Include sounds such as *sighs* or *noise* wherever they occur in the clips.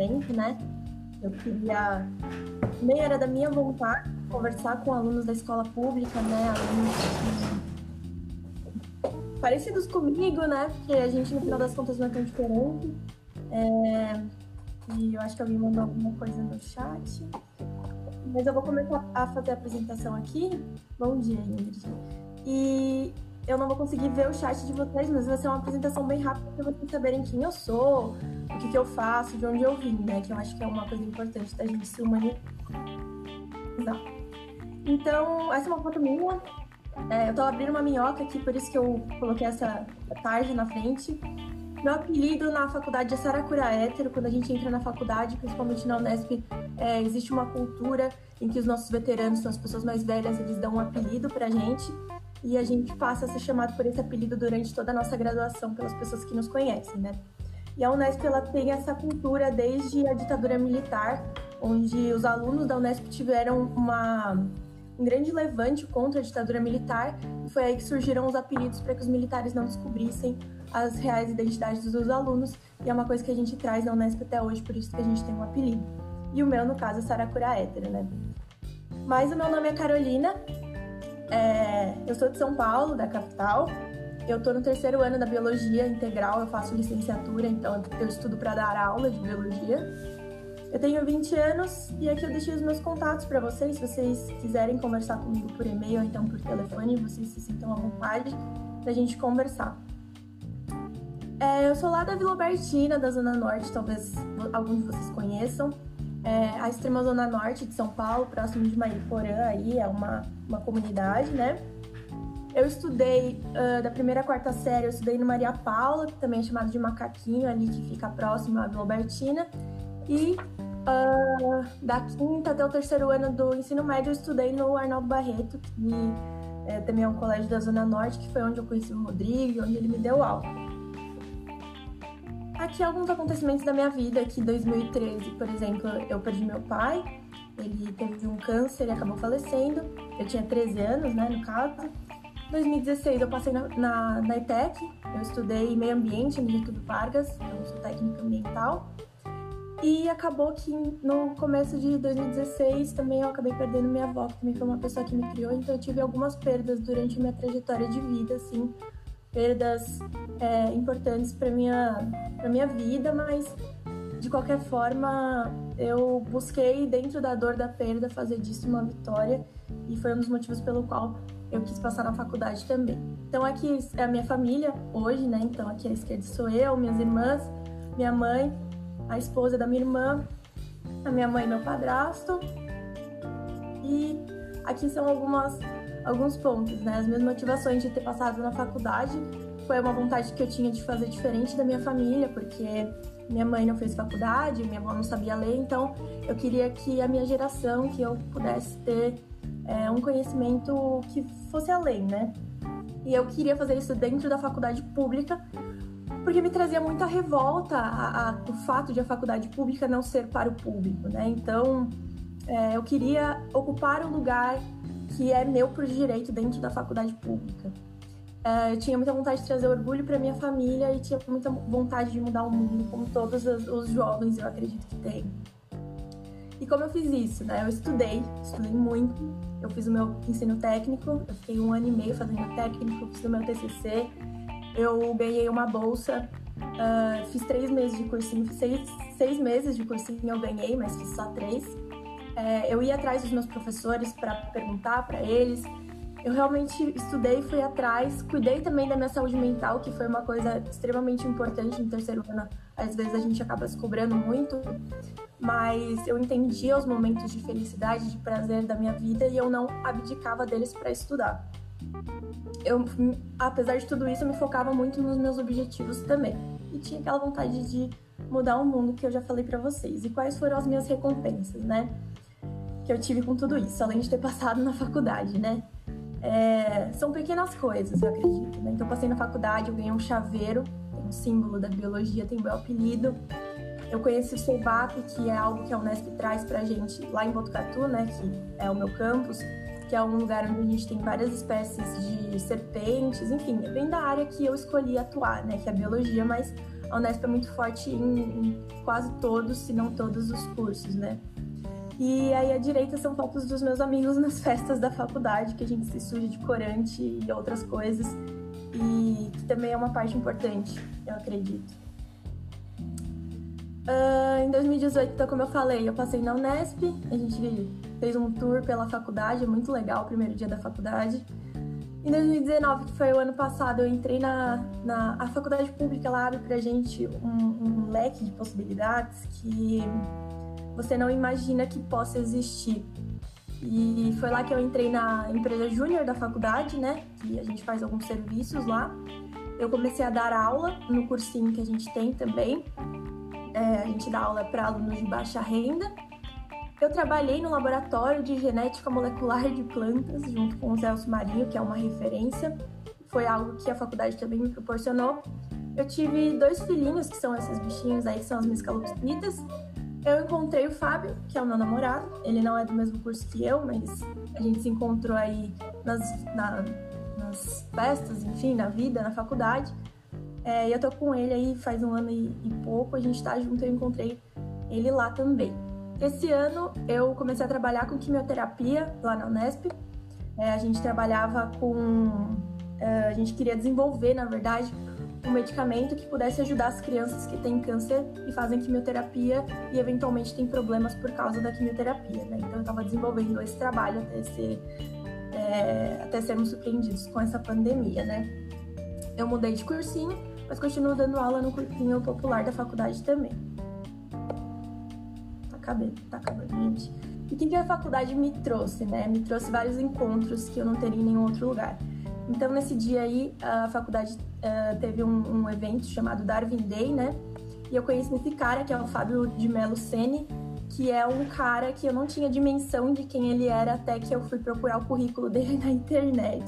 tempo, né? Eu queria, nem era da minha vontade, conversar com alunos da escola pública, né? Alunos parecidos comigo, né? Porque a gente, no final das contas, não é tão diferente. É... E eu acho que alguém mandou alguma coisa no chat. Mas eu vou começar a fazer a apresentação aqui. Bom dia, Ingrid. E eu não vou conseguir ver o chat de vocês, mas vai ser uma apresentação bem rápida para vocês saberem quem eu sou, o que, que eu faço, de onde eu vim, né? Que eu acho que é uma coisa importante da gente se humanizar. Então, essa é uma foto minha. É, eu tô abrindo uma minhoca aqui, por isso que eu coloquei essa tarja na frente. Meu apelido na faculdade é Saracura Hétero. Quando a gente entra na faculdade, principalmente na Unesp, é, existe uma cultura em que os nossos veteranos, são as pessoas mais velhas, eles dão um apelido pra gente. E a gente passa a ser chamado por esse apelido durante toda a nossa graduação pelas pessoas que nos conhecem, né? E a Unesp ela tem essa cultura desde a ditadura militar, onde os alunos da Unesp tiveram uma, um grande levante contra a ditadura militar, e foi aí que surgiram os apelidos para que os militares não descobrissem as reais identidades dos alunos, e é uma coisa que a gente traz na Unesp até hoje, por isso que a gente tem um apelido. E o meu, no caso, é Saracura Hétero, né? Mas o meu nome é Carolina, é... eu sou de São Paulo, da capital, eu estou no terceiro ano da Biologia Integral, eu faço licenciatura, então eu estudo para dar aula de Biologia. Eu tenho 20 anos e aqui eu deixei os meus contatos para vocês, se vocês quiserem conversar comigo por e-mail ou então por telefone, vocês se sintam à vontade da gente conversar. É, eu sou lá da Vila Albertina, da Zona Norte, talvez alguns de vocês conheçam. É, a extrema Zona Norte de São Paulo, próximo de Mariporã, aí é uma, uma comunidade, né? Eu estudei uh, da primeira à quarta série, eu estudei no Maria Paula, que também é chamado de Macaquinho, ali que fica próximo à Vila Albertina. E uh, da quinta até o terceiro ano do ensino médio, eu estudei no Arnaldo Barreto, que é, também é um colégio da Zona Norte, que foi onde eu conheci o Rodrigo, onde ele me deu aula aqui alguns acontecimentos da minha vida, que em 2013, por exemplo, eu perdi meu pai, ele teve um câncer e acabou falecendo, eu tinha 13 anos, né, no caso. Em 2016 eu passei na, na, na ETEC, eu estudei meio ambiente no Getúlio Vargas, eu sou técnica ambiental. E acabou que no começo de 2016 também eu acabei perdendo minha avó, que também foi uma pessoa que me criou, então eu tive algumas perdas durante minha trajetória de vida, assim, perdas é, importantes para minha para minha vida, mas de qualquer forma eu busquei dentro da dor da perda fazer disso uma vitória e foi um dos motivos pelo qual eu quis passar na faculdade também. Então aqui é a minha família hoje, né? Então aqui à esquerda sou eu, minhas irmãs, minha mãe, a esposa da minha irmã, a minha mãe e meu padrasto. E aqui são algumas alguns pontos, né? As minhas motivações de ter passado na faculdade foi uma vontade que eu tinha de fazer diferente da minha família, porque minha mãe não fez faculdade, minha avó não sabia ler, então eu queria que a minha geração, que eu pudesse ter é, um conhecimento que fosse além, né? E eu queria fazer isso dentro da faculdade pública, porque me trazia muita revolta a, a, o fato de a faculdade pública não ser para o público, né? Então, é, eu queria ocupar um lugar que é meu por direito dentro da faculdade pública. É, eu tinha muita vontade de trazer orgulho para minha família e tinha muita vontade de mudar o mundo, como todos os jovens eu acredito que têm. E como eu fiz isso, né? Eu estudei, estudei muito. Eu fiz o meu ensino técnico, eu fiquei um ano e meio fazendo técnico, fiz o meu TCC. Eu ganhei uma bolsa, uh, fiz três meses de cursinho, seis, seis meses de cursinho eu ganhei, mas fiz só três. É, eu ia atrás dos meus professores para perguntar para eles. Eu realmente estudei, fui atrás, cuidei também da minha saúde mental, que foi uma coisa extremamente importante no terceiro ano. Às vezes a gente acaba se cobrando muito, mas eu entendia os momentos de felicidade, de prazer da minha vida e eu não abdicava deles para estudar. Eu, apesar de tudo isso, eu me focava muito nos meus objetivos também e tinha aquela vontade de mudar o mundo que eu já falei para vocês. E quais foram as minhas recompensas, né? que eu tive com tudo isso, além de ter passado na faculdade, né? É, são pequenas coisas, eu acredito. Né? Então, passei na faculdade, eu ganhei um chaveiro, tem um símbolo da biologia, tem meu apelido. Eu conheci o SEBAP, que é algo que a Unesp traz pra gente lá em Botucatu, né? Que é o meu campus, que é um lugar onde a gente tem várias espécies de serpentes, enfim, bem da área que eu escolhi atuar, né? Que é a biologia, mas a Unesp é muito forte em, em quase todos, se não todos os cursos, né? E aí à direita são fotos dos meus amigos nas festas da faculdade, que a gente se suja de corante e outras coisas, e que também é uma parte importante, eu acredito. Uh, em 2018, então, como eu falei, eu passei na Unesp, a gente fez um tour pela faculdade, muito legal, o primeiro dia da faculdade. Em 2019, que foi o ano passado, eu entrei na, na a faculdade pública, ela abre pra gente um, um leque de possibilidades que você não imagina que possa existir. E foi lá que eu entrei na empresa júnior da faculdade, né? Que a gente faz alguns serviços lá. Eu comecei a dar aula no cursinho que a gente tem também. É, a gente dá aula para alunos de baixa renda. Eu trabalhei no laboratório de genética molecular de plantas, junto com o Celso Marinho, que é uma referência. Foi algo que a faculdade também me proporcionou. Eu tive dois filhinhos, que são esses bichinhos aí, que são as minhas calopsitas. Eu encontrei o Fábio, que é o meu namorado. Ele não é do mesmo curso que eu, mas a gente se encontrou aí nas, na, nas festas, enfim, na vida, na faculdade. É, eu tô com ele aí faz um ano e, e pouco, a gente tá junto, eu encontrei ele lá também. Esse ano eu comecei a trabalhar com quimioterapia lá na Unesp. É, a gente trabalhava com. É, a gente queria desenvolver, na verdade, um medicamento que pudesse ajudar as crianças que têm câncer e fazem quimioterapia e eventualmente têm problemas por causa da quimioterapia. Né? Então eu estava desenvolvendo esse trabalho até, ser, é, até sermos surpreendidos com essa pandemia. Né? Eu mudei de cursinho, mas continuo dando aula no cursinho popular da faculdade também. Tá acabando, tá acabando, gente. E o que a faculdade me trouxe, né? Me trouxe vários encontros que eu não teria em nenhum outro lugar. Então, nesse dia aí, a faculdade uh, teve um, um, evento chamado Darwin Day, né? E eu conheci esse cara, que é o Fábio de Melo Sene, que é um cara que eu não tinha dimensão de quem ele era até que eu fui procurar o currículo dele *laughs* na internet.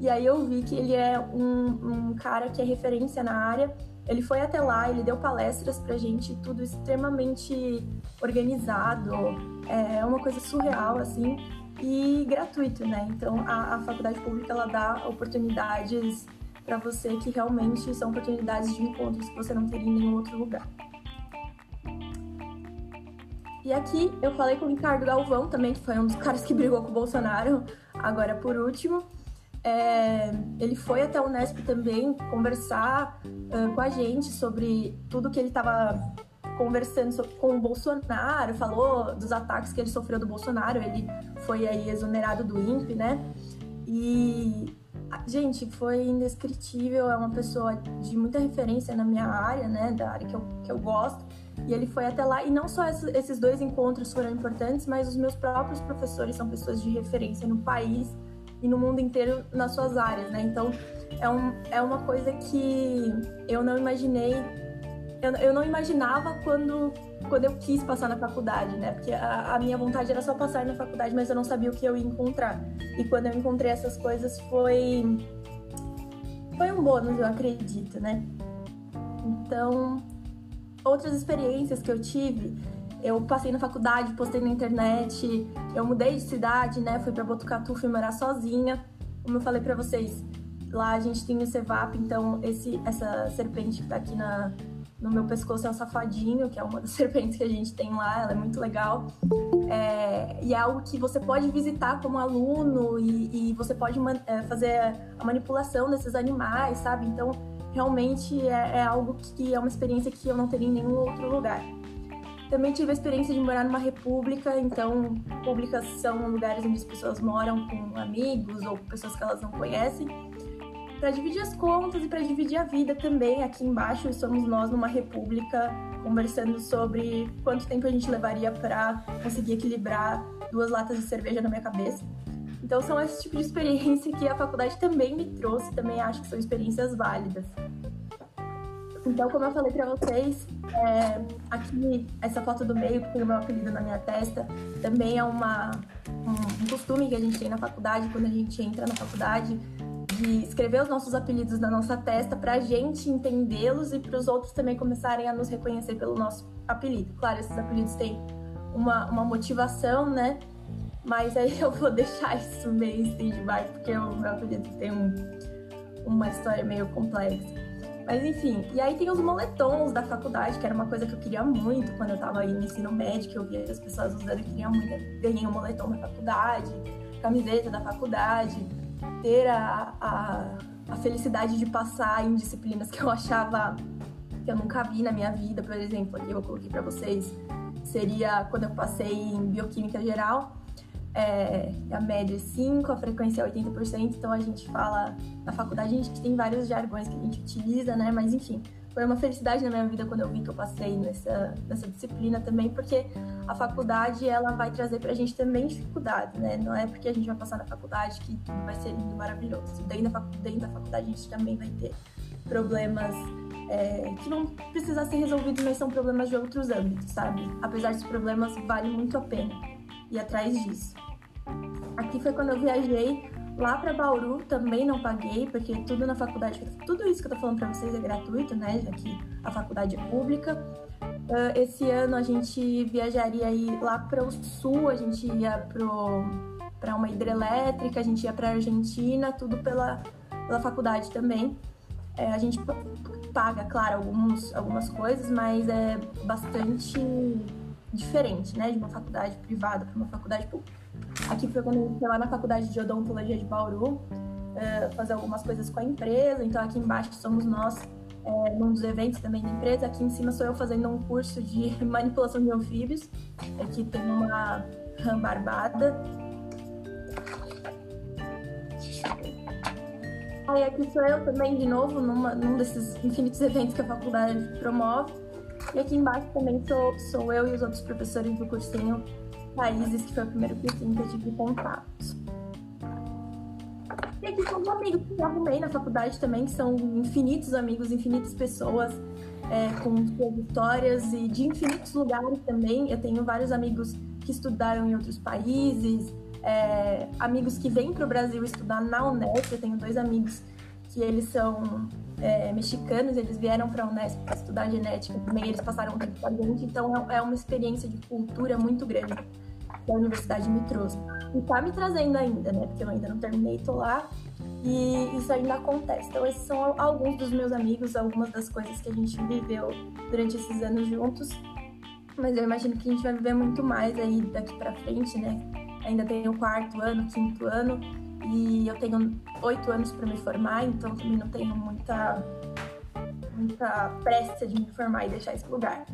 E aí eu vi que ele é um, um cara que é referência na área. Ele foi até lá, ele deu palestras pra gente, tudo extremamente organizado, é uma coisa surreal, assim e gratuito, né? Então a, a faculdade pública ela dá oportunidades para você que realmente são oportunidades de encontros que você não teria em nenhum outro lugar. E aqui eu falei com o Ricardo Galvão também, que foi um dos caras que brigou com o Bolsonaro, agora por último. É, ele foi até o Unesp também conversar uh, com a gente sobre tudo que ele estava conversando com o Bolsonaro, falou dos ataques que ele sofreu do Bolsonaro, ele foi aí exonerado do INPE, né? E gente, foi indescritível, é uma pessoa de muita referência na minha área, né, da área que eu, que eu gosto. E ele foi até lá, e não só esses dois encontros foram importantes, mas os meus próprios professores são pessoas de referência no país e no mundo inteiro nas suas áreas, né? Então, é, um, é uma coisa que eu não imaginei eu, eu não imaginava quando, quando eu quis passar na faculdade, né? Porque a, a, minha vontade era só passar na faculdade, mas eu não sabia o que eu ia encontrar. E quando eu encontrei essas coisas foi. Foi um bônus, eu acredito, né? Então, outras experiências que eu tive, eu passei na faculdade, postei na internet, eu mudei de cidade, né? Fui para Botucatu, fui morar sozinha. Como eu falei para vocês, lá a gente tem o Cevap, então esse, essa serpente que tá aqui na, no meu pescoço é um safadinho, que é uma das *laughs* serpentes que a gente tem lá, ela é muito legal. É, e é algo que você pode visitar como aluno e, e você pode é, fazer a manipulação desses animais, sabe? Então, realmente é, é, algo que é uma experiência que eu não teria em nenhum outro lugar. Também tive a experiência de morar numa república, então, públicas são lugares onde as pessoas moram com amigos ou pessoas que elas não conhecem para dividir as contas e para dividir a vida também. Aqui embaixo somos nós numa república conversando sobre quanto tempo a gente levaria para conseguir equilibrar duas latas de cerveja na minha cabeça. Então são esse tipo de experiência que a faculdade também me trouxe, também acho que são experiências válidas. Então, como eu falei para vocês, é, aqui essa foto do meio, que tem o meu apelido na minha testa, também é uma, um, um costume que a gente tem na faculdade, quando a gente entra na faculdade, de escrever os nossos apelidos na nossa testa para a gente entendê-los e para os outros também começarem a nos reconhecer pelo nosso apelido. Claro, esses apelidos têm uma, uma motivação, né? Mas aí *laughs* eu vou deixar isso meio stand-by, porque o meu apelido tem um, uma história meio complexa. Mas enfim, e aí tem os moletons da faculdade, que era uma coisa que eu queria muito quando eu tava aí no ensino médio, que eu via as pessoas usando, eu queria muito. Ganhei um moletom da faculdade, camiseta da faculdade, ter a, a, a felicidade de passar em disciplinas que eu achava que eu nunca vi na minha vida, por exemplo, aqui eu coloquei para vocês, seria quando eu passei em bioquímica geral, é, a média é 5, a frequência é 80%, então a gente fala, na faculdade a gente tem vários jargões que a gente utiliza, né, mas enfim, foi uma felicidade na minha vida quando eu vi que eu passei nessa, nessa disciplina também, porque a faculdade, ela vai trazer pra gente também dificuldades, né, não é porque a gente vai passar na faculdade que tudo vai ser lindo, maravilhoso, dentro da, dentro da faculdade a gente também vai ter problemas é, que não precisa ser resolvidos, mas são problemas de outros âmbitos, sabe? Apesar dos problemas, vale muito a pena ir atrás disso. Aqui foi quando eu viajei lá para Bauru, também não paguei, porque tudo na faculdade, tudo isso que eu tô falando para vocês é gratuito, né? Já que a faculdade é pública. Uh, esse ano a gente viajaria aí lá para o sul, a gente ia para uma hidrelétrica, a gente ia para Argentina, tudo pela, pela faculdade também. É, a gente paga, claro, alguns, algumas coisas, mas é bastante diferente, né, de uma faculdade privada para uma faculdade pública. Aqui foi quando eu fui lá na faculdade de odontologia de Bauru, uh, fazer algumas coisas com a empresa. Então aqui embaixo somos nós é, num dos eventos também da empresa. Aqui em cima sou eu fazendo um curso de *laughs* manipulação de anfíbios. Aqui tem uma rã barbada Aí aqui sou eu também, de novo, numa, num desses infinitos *laughs* eventos que a faculdade promove. E aqui embaixo também sou, sou eu e os outros professores do cursinho Países, que foi o primeiro cursinho que eu tive contato. E aqui são os amigos que eu arrumei na faculdade também, que são infinitos amigos, infinitas pessoas é, com suas histórias e de infinitos lugares também. Eu tenho vários amigos que estudaram em outros países, é, amigos que vêm para o Brasil estudar na Unesp. Eu tenho dois amigos que eles são é, mexicanos, eles vieram para a Unesp para estudar genética também, eles passaram um tempo com a gente, então é, é uma experiência de cultura muito grande que a universidade me trouxe. E tá me trazendo ainda, né? Porque eu ainda não terminei, tô lá. E isso ainda acontece. Então, esses são alguns dos meus amigos, algumas das coisas que a gente viveu durante esses anos juntos. Mas eu imagino que a gente vai viver muito mais aí daqui para frente, né? ainda tenho quarto ano, quinto ano e eu tenho oito anos para me formar, então também não tenho muita, muita pressa de me formar e deixar esse lugar.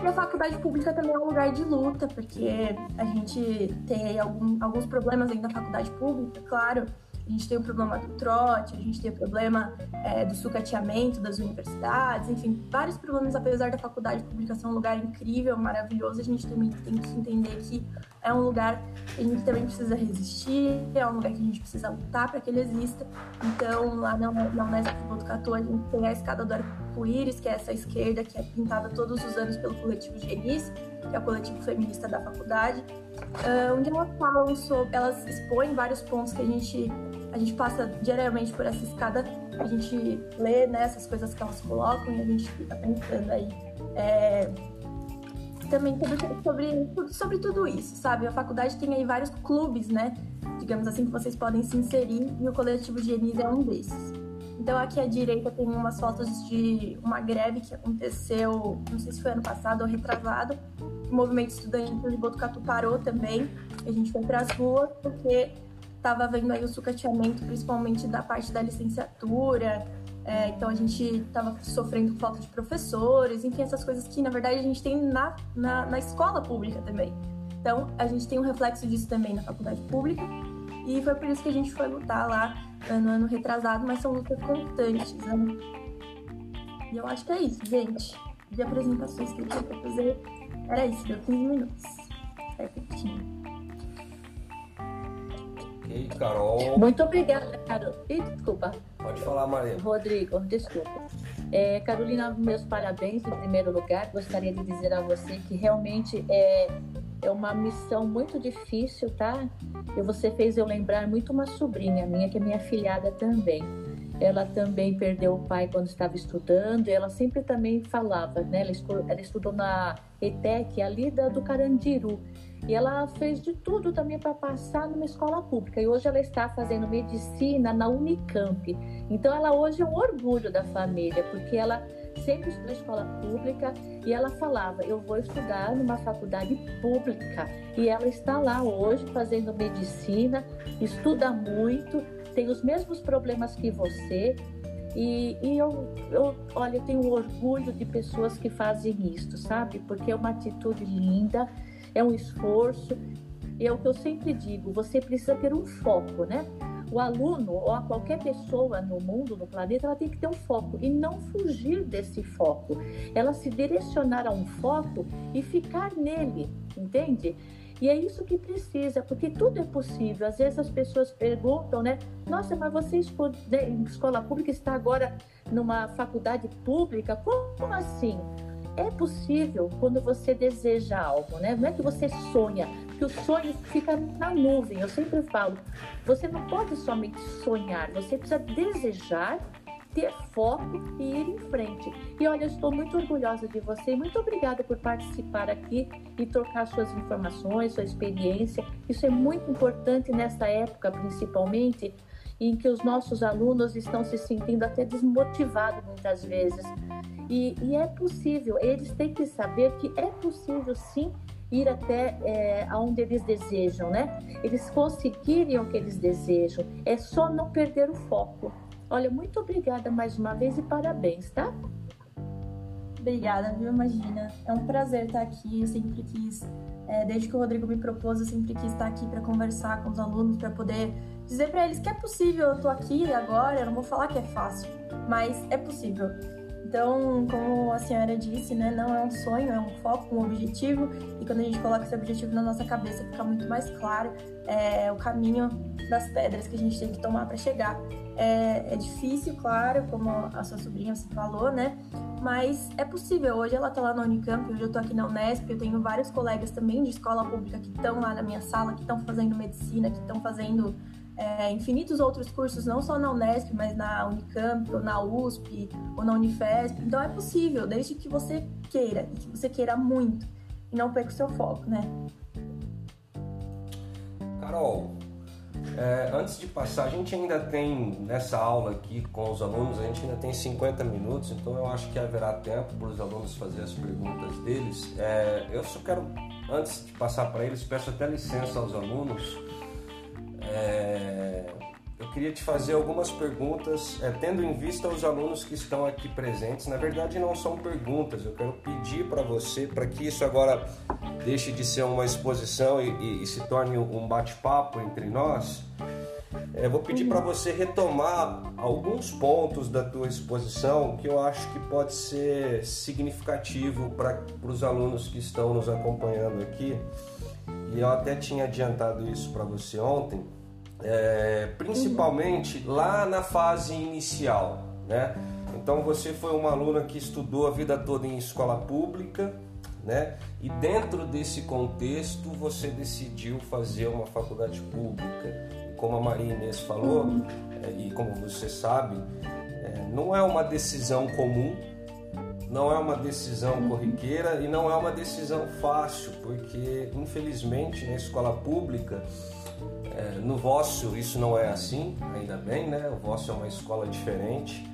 E a faculdade pública também é um lugar de luta, porque a gente tem algum, alguns problemas dentro da faculdade pública, claro, a gente tem o problema do trote, a gente tem o problema é, do sucateamento das universidades, enfim, vários problemas, apesar da faculdade pública ser um lugar incrível, maravilhoso, a gente também tem que entender que é um lugar que a gente também precisa resistir, é um lugar que a gente precisa lutar para que ele exista. Então, lá na, na Unesp Botucatu, a gente tem a escada do arco-íris, que é essa esquerda que é pintada todos os anos pelo coletivo Genis, que é o coletivo feminista da faculdade, uh, onde elas falam sobre, elas expõem vários pontos que a gente a gente passa diariamente por essa escada, a gente lê né, essas coisas que elas colocam e a gente fica pensando aí é, também sobre, sobre, tudo isso, sabe? A faculdade tem aí vários clubes, né? Digamos assim, que vocês podem se inserir e o coletivo Geniz é um desses. Então aqui à direita tem umas fotos de uma greve que aconteceu, não sei se foi ano passado ou retrasado. O movimento estudantil de Botucatu parou também. A gente foi para as ruas porque estava havendo aí o sucateamento, principalmente da parte da licenciatura. É, então a gente estava sofrendo falta de professores, enfim, essas coisas que na verdade a gente tem na, na, na escola pública também. Então a gente tem um reflexo disso também na faculdade pública. E foi por isso que a gente foi lutar lá no ano retrasado, mas são lutas constantes, né? E eu acho que é isso, gente. De apresentações que eu tinha pra fazer, era isso, deu 15 minutos. Certinho. Ok, Carol. Muito obrigada, Carol. Ih, desculpa. Pode falar, Maria. Rodrigo, desculpa. É, Carolina, meus parabéns em primeiro lugar. Gostaria de dizer a você que realmente é, é uma missão muito difícil, tá? E você fez eu lembrar muito uma sobrinha minha, que é minha filhada também. Ela também perdeu o pai quando estava estudando. ela sempre também falava, né? Ela, ela estudou na ETEC, ali da, do Carandiru. E ela fez de tudo também para passar numa escola pública. E hoje ela está fazendo medicina na Unicamp. Então ela hoje é um orgulho da família, porque ela sempre estudou escola pública e ela falava: Eu vou estudar numa faculdade pública. E ela está lá hoje fazendo medicina, estuda muito, tem os mesmos problemas que você. E, e eu, eu, olha, eu tenho orgulho de pessoas que fazem isso, sabe? Porque é uma atitude linda, é um esforço. E é o que eu sempre digo: você precisa ter um foco, né? o aluno ou qualquer pessoa no mundo, no planeta, ela tem que ter um foco e não fugir desse foco. Ela se direcionar a um foco e ficar nele, entende? E é isso que precisa, porque tudo é possível. Às vezes as pessoas perguntam, né? Nossa, mas você em escola pública está agora numa faculdade pública? Como assim? É possível quando você deseja algo, né? Não é que você sonha, que o sonho fica na nuvem. Eu sempre falo, você não pode somente sonhar, você precisa desejar, ter foco e ir em frente. E olha, eu estou muito orgulhosa de você. Muito obrigada por participar aqui e trocar suas informações, sua experiência. Isso é muito importante nessa época, principalmente, em que os nossos alunos estão se sentindo até desmotivados muitas vezes. E, e é possível, eles têm que saber que é possível sim ir até é, aonde eles desejam, né? Eles conseguirem o que eles desejam. É só não perder o foco. Olha, muito obrigada mais uma vez e parabéns, tá? Obrigada, viu? Imagina. É um prazer estar aqui. Eu sempre quis, é, desde que o Rodrigo me propôs, eu sempre quis estar aqui para conversar com os alunos, para poder dizer para eles que é possível. Eu tô aqui agora, eu não vou falar que é fácil, mas é possível. Então, como a senhora disse, né, não é um sonho, é um foco, um objetivo, e quando a gente coloca esse objetivo na nossa cabeça, fica muito mais claro é, o caminho das pedras que a gente tem que tomar para chegar. É, é, difícil, claro, como a sua sobrinha falou, né? Mas é possível. Hoje ela tá lá na Unicamp, hoje eu tô aqui na Unesp, eu tenho vários colegas também de escola pública que estão lá na minha sala, que estão fazendo medicina, que estão fazendo é, infinitos outros cursos, não só na Unesp, mas na Unicamp, ou na USP, ou na Unifesp. Então é possível, desde que você queira, e que você queira muito, e não perca o seu foco, né? Carol, é, antes de passar, a gente ainda tem nessa aula aqui com os alunos, a gente ainda tem 50 minutos, então eu acho que haverá tempo para os alunos fazer as perguntas deles. É, eu só quero, antes de passar para eles, peço até licença aos alunos é, eu queria te fazer algumas perguntas, é, tendo em vista os alunos que estão aqui presentes. Na verdade, não são perguntas, eu quero pedir para você, para que isso agora deixe de ser uma exposição e, e, e se torne um bate-papo entre nós. É, vou pedir para você retomar alguns pontos da tua exposição que eu acho que pode ser significativo para os alunos que estão nos acompanhando aqui. E eu até tinha adiantado isso para você ontem é, principalmente lá na fase inicial, né? Então você foi uma aluna que estudou a vida toda em escola pública, né? E dentro desse contexto você decidiu fazer uma faculdade pública. E como a Maria Inês falou, é, e como você sabe, é, não é uma decisão comum, não é uma decisão corriqueira e não é uma decisão fácil, porque infelizmente na escola pública é, no vosso isso não é assim, ainda bem, né? O vosso é uma escola diferente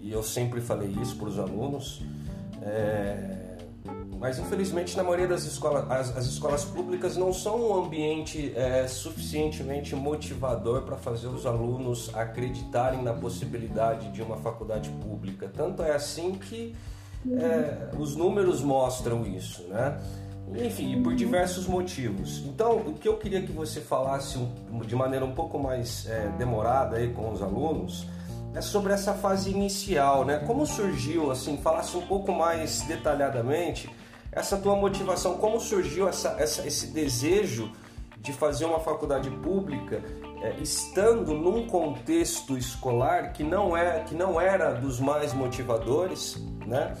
e eu sempre falei isso para os alunos. É, mas infelizmente na maioria das escolas, as, as escolas públicas não são um ambiente é, suficientemente motivador para fazer os alunos acreditarem na possibilidade de uma faculdade pública. Tanto é assim que é, os números mostram isso, né? Enfim, por diversos motivos. Então, o que eu queria que você falasse de maneira um pouco mais é, demorada aí com os alunos é sobre essa fase inicial, né? Como surgiu, assim, falasse um pouco mais detalhadamente essa tua motivação, como surgiu essa, essa esse desejo de fazer uma faculdade pública é, estando num contexto escolar que não é que não era dos mais motivadores, né?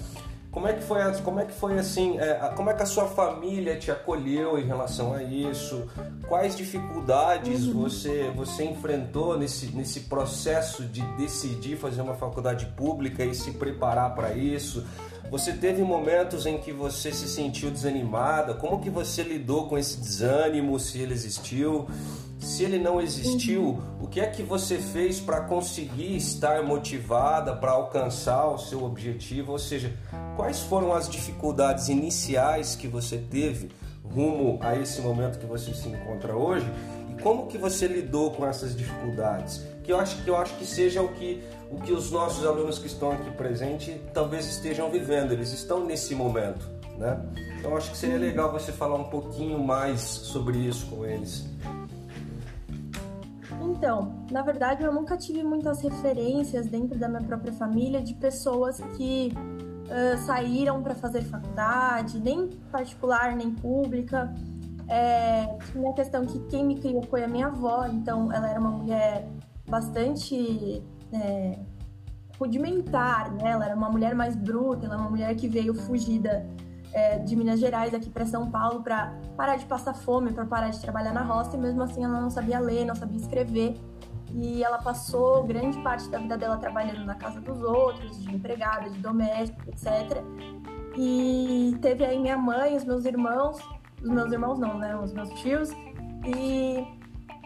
Como é que foi, como é que foi assim, é, como é que a sua família te acolheu em relação a isso? Quais dificuldades uhum. você, você enfrentou nesse, nesse processo de decidir fazer uma faculdade pública e se preparar para isso? Você teve momentos em que você se sentiu desanimada? Como que você lidou com esse desânimo, se ele existiu? Se ele não existiu, o que é que você fez para conseguir estar motivada para alcançar o seu objetivo? Ou seja, quais foram as dificuldades iniciais que você teve rumo a esse momento que você se encontra hoje? E como que você lidou com essas dificuldades? Que eu acho que eu acho que seja o que o que os nossos alunos que estão aqui presentes talvez estejam vivendo, eles estão nesse momento, né? Então acho que seria legal você falar um pouquinho mais sobre isso com eles. Então, na verdade, eu nunca tive muitas referências dentro da minha própria família de pessoas que uh, saíram para fazer faculdade, nem particular, nem pública. É, tinha a questão que quem me criou foi a minha avó, então ela era uma mulher bastante é, rudimentar, né? Ela era uma mulher mais bruta, ela era uma mulher que veio fugida é, de Minas Gerais aqui para São Paulo para parar de passar fome, para parar de trabalhar na roça e mesmo assim ela não sabia ler, não sabia escrever. E ela passou grande parte da vida dela trabalhando na casa dos outros, de empregada, de doméstica, etc. E teve aí minha mãe, os meus irmãos, os meus irmãos não, né, os meus tios, e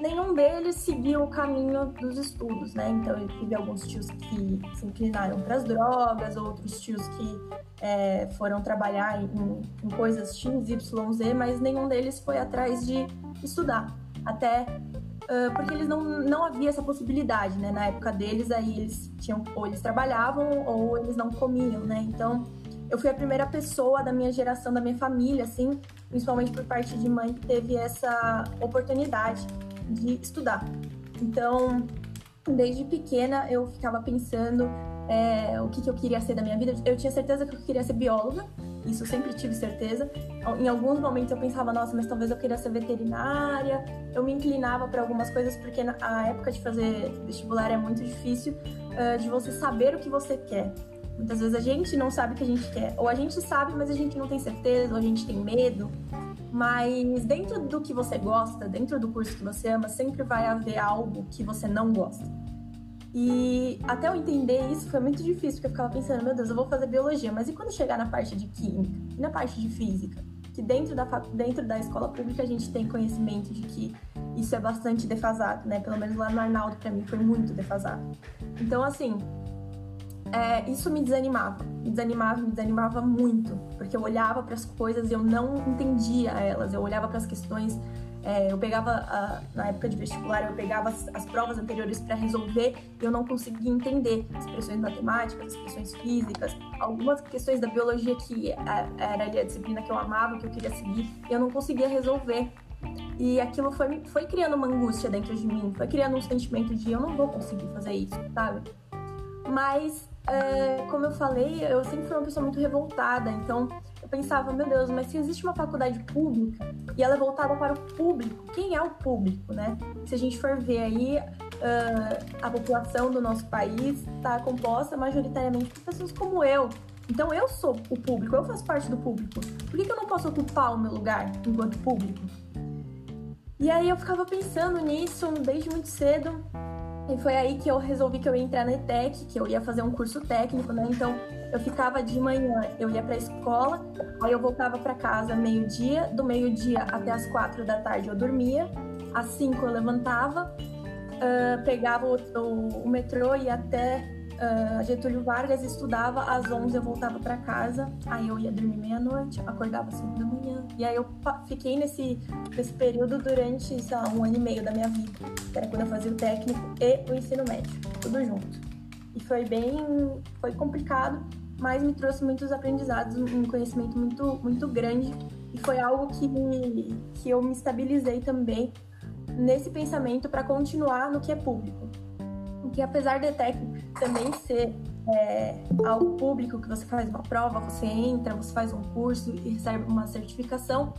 nenhum deles seguiu o caminho dos estudos, né? Então eu tive alguns tios que se inclinaram para as drogas, outros tios que é, foram trabalhar em, em coisas X, Y, Z, mas nenhum deles foi atrás de estudar. Até uh, porque eles não, não havia essa possibilidade, né? Na época deles, aí eles tinham, ou eles trabalhavam ou eles não comiam, né? Então eu fui a primeira pessoa da minha geração, da minha família, assim, principalmente por parte de mãe, que teve essa oportunidade de estudar. Então, desde pequena eu ficava pensando é, o que, que eu queria ser da minha vida. Eu tinha certeza que eu queria ser bióloga, isso eu sempre tive certeza. Em alguns momentos eu pensava, nossa, mas talvez eu queria ser veterinária. Eu me inclinava para algumas coisas porque a época de fazer vestibular é muito difícil uh, de você saber o que você quer. Muitas vezes a gente não sabe o que a gente quer, ou a gente sabe, mas a gente não tem certeza, ou a gente tem medo. Mas dentro do que você gosta, dentro do curso que você ama, sempre vai haver algo que você não gosta. E até eu entender isso foi muito difícil, porque eu ficava pensando, meu Deus, eu vou fazer biologia, mas e quando chegar na parte de química e na parte de física? Que dentro da, dentro da escola pública a gente tem conhecimento de que isso é bastante defasado, né? Pelo menos lá no Arnaldo, para mim, foi muito defasado. Então, assim, é, isso me desanimava, me desanimava, me desanimava muito, porque eu olhava para as coisas e eu não entendia elas, eu olhava para as questões, é, eu pegava, a, na época de vestibular, eu pegava as, as provas anteriores para resolver e eu não conseguia entender expressões matemáticas, expressões físicas, algumas questões da biologia que é, era ali a disciplina que eu amava, que eu queria seguir, e eu não conseguia resolver. E aquilo foi, foi criando uma angústia dentro de mim, foi criando um sentimento de eu não vou conseguir fazer isso, sabe? Mas é, como eu falei, eu sempre fui uma pessoa muito revoltada, então eu pensava, meu Deus, mas se existe uma faculdade pública e ela é voltada para o público, quem é o público, né? Se a gente for ver aí, uh, a população do nosso país está composta majoritariamente por pessoas como eu. Então eu sou o público, eu faço parte do público. Por que, que eu não posso ocupar o meu lugar enquanto público? E aí eu ficava pensando nisso desde muito cedo e foi aí que eu resolvi que eu ia entrar na ETEC, que eu ia fazer um curso técnico, né? Então eu ficava de manhã, eu ia para a escola, aí eu voltava para casa meio-dia, do meio-dia até as quatro da tarde eu dormia, às cinco eu levantava, uh, pegava o, o, o metrô e até uh, Getúlio Vargas, estudava, às 11 eu voltava para casa, aí eu ia dormir meia-noite, acordava às 5 da manhã. E aí eu fiquei nesse, nesse período durante, sei lá, um ano e meio da minha vida, que era quando eu fazia o técnico e o ensino médio, tudo junto. E foi bem, foi complicado, mas me trouxe muitos aprendizados, um conhecimento muito, muito grande e foi algo que, me, que eu me estabilizei também nesse pensamento para continuar no que é público que apesar da ETEC também ser é, algo público, que você faz uma prova, você entra, você faz um curso e recebe uma certificação,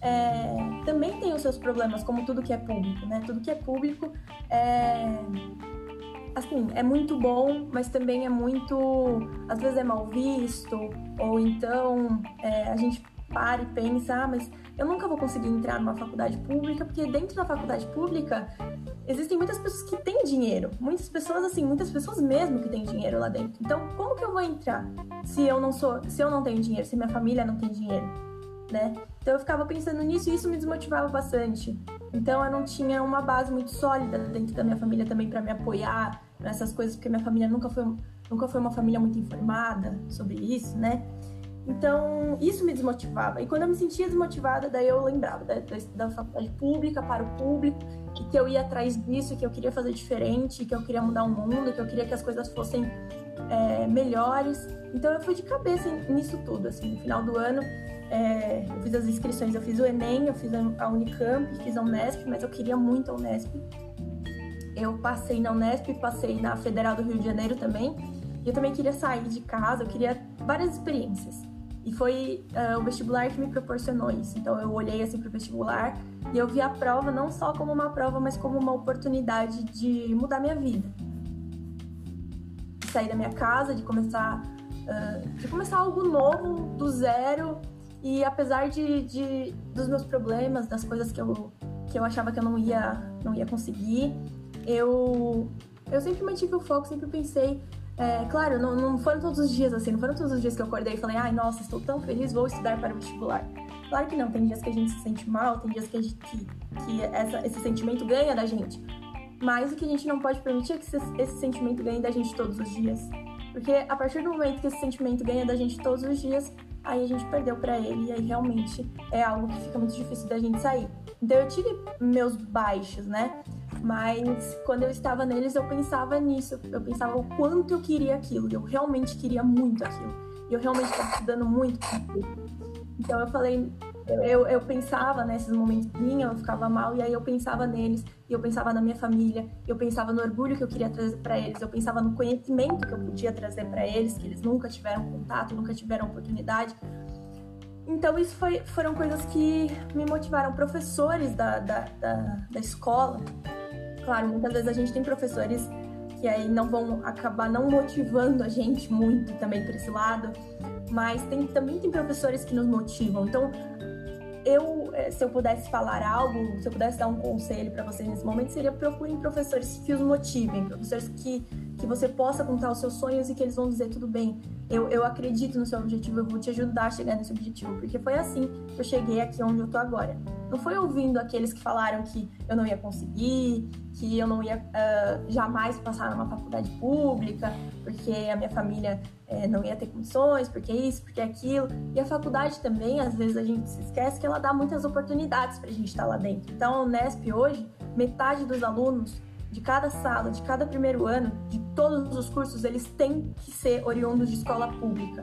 é, também tem os seus problemas, como tudo que é público, né? Tudo que é público é, assim, é muito bom, mas também é muito, às vezes é mal visto, ou então é, a gente para e pensa, ah, mas eu nunca vou conseguir entrar numa faculdade pública, porque dentro da faculdade pública existem muitas pessoas que têm dinheiro, muitas pessoas assim, muitas pessoas mesmo que têm dinheiro lá dentro. Então, como que eu vou entrar se eu não sou, se eu não tenho dinheiro, se minha família não tem dinheiro, né? Então eu ficava pensando nisso e isso me desmotivava bastante. Então eu não tinha uma base muito sólida dentro da minha família também para me apoiar nessas coisas, porque minha família nunca foi nunca foi uma família muito informada sobre isso, né? Então, isso me desmotivava. E quando eu me sentia desmotivada, daí eu lembrava da, da, faculdade pública para o público, que eu ia atrás disso, que eu queria fazer diferente, que eu queria mudar o mundo, que eu queria que as coisas fossem é, melhores. Então, eu fui de cabeça nisso tudo. Assim, no final do ano, é, eu fiz as inscrições, eu fiz o Enem, eu fiz a Unicamp, fiz a Unesp, mas eu queria muito a Unesp. Eu passei na Unesp, passei na Federal do Rio de Janeiro também. E eu também queria sair de casa, eu queria várias experiências. E foi uh, o vestibular que me proporcionou isso. Então eu olhei assim para o vestibular e eu vi a prova não só como uma prova, mas como uma oportunidade de mudar minha vida. De sair da minha casa, de começar, uh, de começar algo novo, do zero. E apesar de, de, dos meus problemas, das coisas que eu, que eu achava que eu não ia, não ia conseguir, eu, eu sempre mantive o foco, sempre pensei é, claro, não, não, foram todos os dias assim, não foram todos os dias que eu acordei e falei, ai, nossa, estou tão feliz, vou estudar para o vestibular. Claro que não, tem dias que a gente se sente mal, tem dias que, gente, que, que essa, esse sentimento ganha da gente. Mas o que a gente não pode permitir é que esse, esse sentimento ganhe da gente todos os dias. Porque a partir do momento que esse sentimento ganha da gente todos os dias, aí a gente perdeu para ele e aí realmente é algo que fica muito difícil da gente sair. Então eu tive meus baixos, né? Mas quando eu estava neles, eu pensava nisso. Eu pensava o quanto eu queria aquilo. Eu realmente queria muito aquilo. E eu realmente estava estudando muito Então eu falei, eu, eu pensava nesses momentos vinham, eu ficava mal, e aí eu pensava neles, e eu pensava na minha família, eu pensava no orgulho que eu queria trazer para eles, eu pensava no conhecimento que eu podia trazer para eles, que eles nunca tiveram contato, nunca tiveram oportunidade. Então, isso foi, foram coisas que me motivaram. Professores da, da, da, da escola claro, muitas vezes a gente tem professores que aí não vão acabar não motivando a gente muito também para esse lado, mas tem, também tem professores que nos motivam. Então, eu, eh, se eu pudesse falar algo, se eu pudesse dar um conselho para vocês nesse momento, seria procurem professores que os motivem, professores que, que você possa contar os seus sonhos e que eles vão dizer tudo bem. Eu, eu acredito no seu objetivo, eu vou te ajudar a chegar nesse objetivo, porque foi assim que eu cheguei aqui onde eu tô agora. Não foi ouvindo aqueles que falaram que eu não ia conseguir, que eu não ia uh, jamais passar numa faculdade pública, porque a minha família uh, não ia ter condições, porque isso, porque aquilo. E a faculdade também, às vezes a gente se esquece que ela dá muitas oportunidades para a gente estar lá dentro. Então, a Unesp hoje, metade dos alunos de cada sala, de cada primeiro ano, de todos os cursos, eles têm que ser oriundos de escola pública.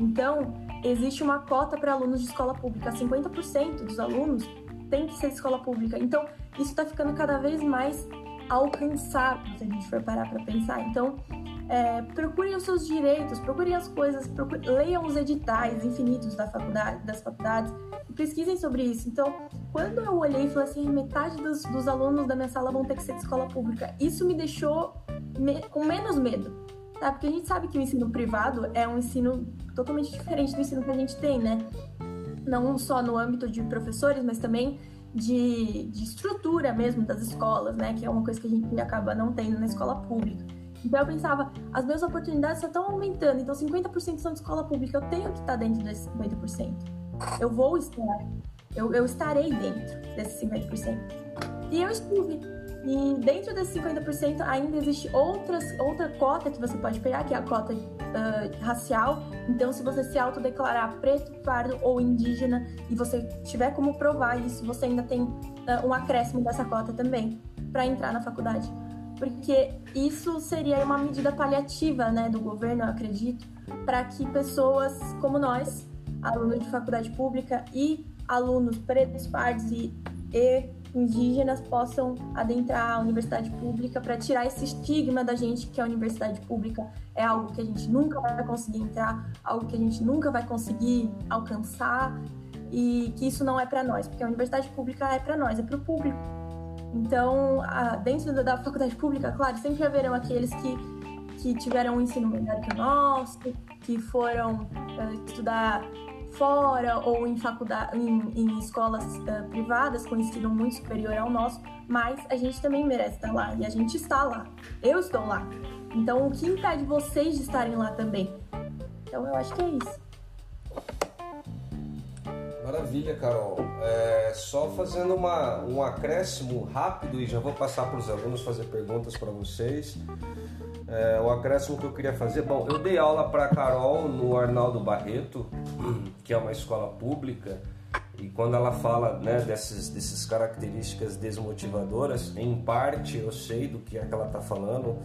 Então, existe uma cota para alunos de escola pública. 50% dos alunos tem que ser escola pública. Então, isso está ficando cada vez mais alcançável, se a gente for parar para pensar. Então, é, procurem os seus direitos, procurem as coisas, procurem, leiam os editais infinitos da faculdade, das faculdades e pesquisem sobre isso. Então, quando eu olhei e falei assim, metade dos, dos alunos da minha sala vão ter que ser de escola pública, isso me deixou me, com menos medo, tá? Porque a gente sabe que o ensino privado é um ensino totalmente diferente do ensino que a gente tem, né? não só no âmbito de professores, mas também de, de estrutura mesmo das escolas, né? Que é uma coisa que a gente acaba não tendo na escola pública. Então eu pensava, as minhas oportunidades só estão aumentando, então 50% são de escola pública, eu tenho que estar dentro desses 50%. Eu vou estar, eu, eu estarei dentro desses 50%. E eu estive. E dentro desses 50% ainda existe outras, outra cota que você pode pegar, que é a cota uh, racial. Então, se você se autodeclarar preto, pardo ou indígena e você tiver como provar isso, você ainda tem uh, um acréscimo dessa cota também para entrar na faculdade. Porque isso seria uma medida paliativa né, do governo, eu acredito, para que pessoas como nós, alunos de faculdade pública e alunos pretos, pardos e, e indígenas possam adentrar a universidade pública para tirar esse estigma da gente que a universidade pública é algo que a gente nunca vai conseguir entrar, algo que a gente nunca vai conseguir alcançar e que isso não é para nós, porque a universidade pública é para nós, é para o público. Então, dentro da, da faculdade pública, claro, sempre haverão aqueles que, que tiveram um ensino melhor que o nosso, que foram uh, estudar fora ou em faculdade, em, em escolas uh, privadas com ensino muito superior ao nosso, mas a gente também merece estar lá e a gente está lá. Eu estou lá. Então, o que impede vocês de estarem lá também? Então, eu acho que é isso. Maravilha, Carol. É, só fazendo uma, um acréscimo rápido e já vou passar para os alunos fazer perguntas para vocês. É, o acréscimo que eu queria fazer, bom, eu dei aula para Carol no Arnaldo Barreto, *clears throat* que é uma escola pública, e quando ela fala né, dessas, dessas características desmotivadoras, em parte eu sei do que é que ela está falando,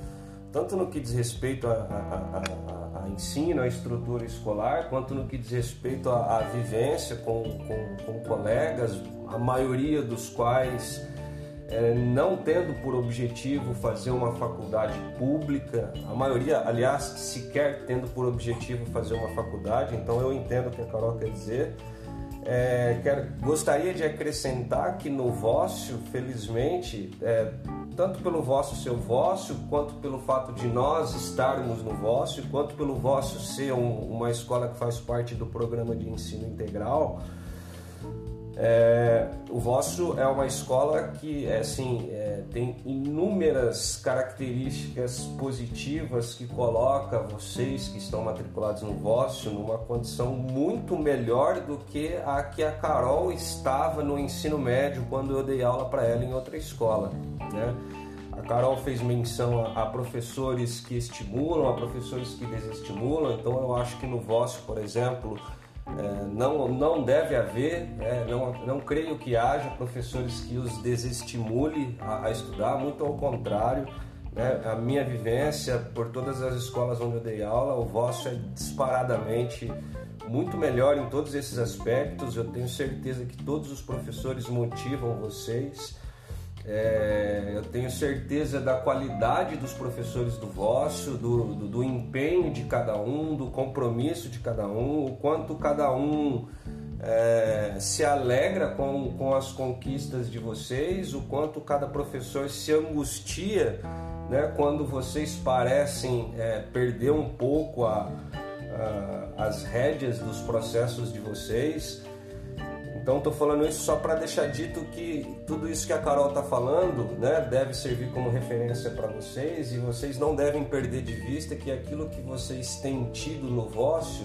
tanto no que diz respeito a, a, a, a, ensino, a estrutura escolar, quanto no que diz respeito à, vivência com, com, com, colegas, a maioria dos quais é, não tendo por objetivo fazer uma faculdade pública, a maioria, aliás, sequer tendo por objetivo fazer uma faculdade, então eu entendo o que a Carol quer dizer. É, quero, gostaria de acrescentar que no Vócio, felizmente, é, tanto pelo vosso seu Vócio, quanto pelo fato de nós estarmos no Vócio, quanto pelo Vócio ser um, uma escola que faz parte do programa de ensino integral, é, o vosso é uma escola que é, assim, é, tem inúmeras características positivas que coloca vocês que estão matriculados no vosso numa condição muito melhor do que a que a Carol estava no ensino médio quando eu dei aula para ela em outra escola. Né? A Carol fez menção a, a, professores que estimulam, a professores que desestimulam, então eu acho que no vosso, por exemplo, é, não, não deve haver, é, não, não creio que haja professores que os desestimule a, a estudar, muito ao contrário. Né? A minha vivência por todas as escolas onde eu dei aula, o vosso é disparadamente muito melhor em todos esses aspectos. Eu tenho certeza que todos os professores motivam vocês. É, eu tenho certeza da qualidade dos professores do vosso, do, do, do, empenho de cada um, do compromisso de cada um, o quanto cada um é, se alegra com, com as conquistas de vocês, o quanto cada professor se angustia né, quando vocês parecem é, perder um pouco a, a, as rédeas dos processos de vocês. Então estou falando isso só para deixar dito que tudo isso que a Carol está falando, né, deve servir como referência para vocês e vocês não devem perder de vista que aquilo que vocês têm tido no vosso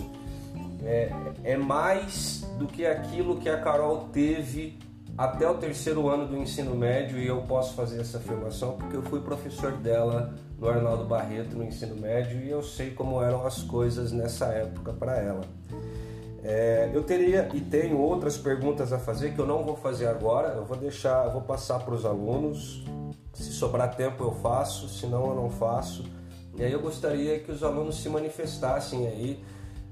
é, é mais do que aquilo que a Carol teve até o terceiro ano do ensino médio e eu posso fazer essa afirmação porque eu fui professor dela no Arnaldo Barreto no ensino médio e eu sei como eram as coisas nessa época para ela. É, eu teria e tenho outras perguntas a fazer que eu não vou fazer agora. Eu vou deixar, eu vou passar para os alunos. Se sobrar tempo eu faço, se não eu não faço. E aí eu gostaria que os alunos se manifestassem aí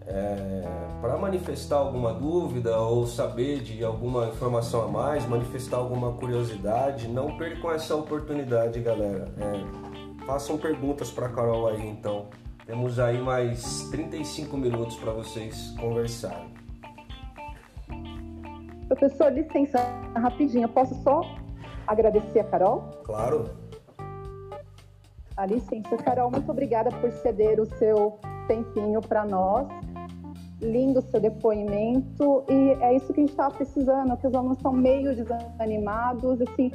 é, para manifestar alguma dúvida ou saber de alguma informação a mais, manifestar alguma curiosidade. Não percam essa oportunidade, galera. É, façam perguntas para Carol aí então. Temos aí mais 35 minutos para vocês conversarem. Professor, licença, rapidinho, eu posso só agradecer a Carol? Claro. A licença, Carol, muito obrigada por ceder o seu tempinho para nós. Lindo seu depoimento e é isso que a gente estava precisando, que os alunos estão meio desanimados, assim,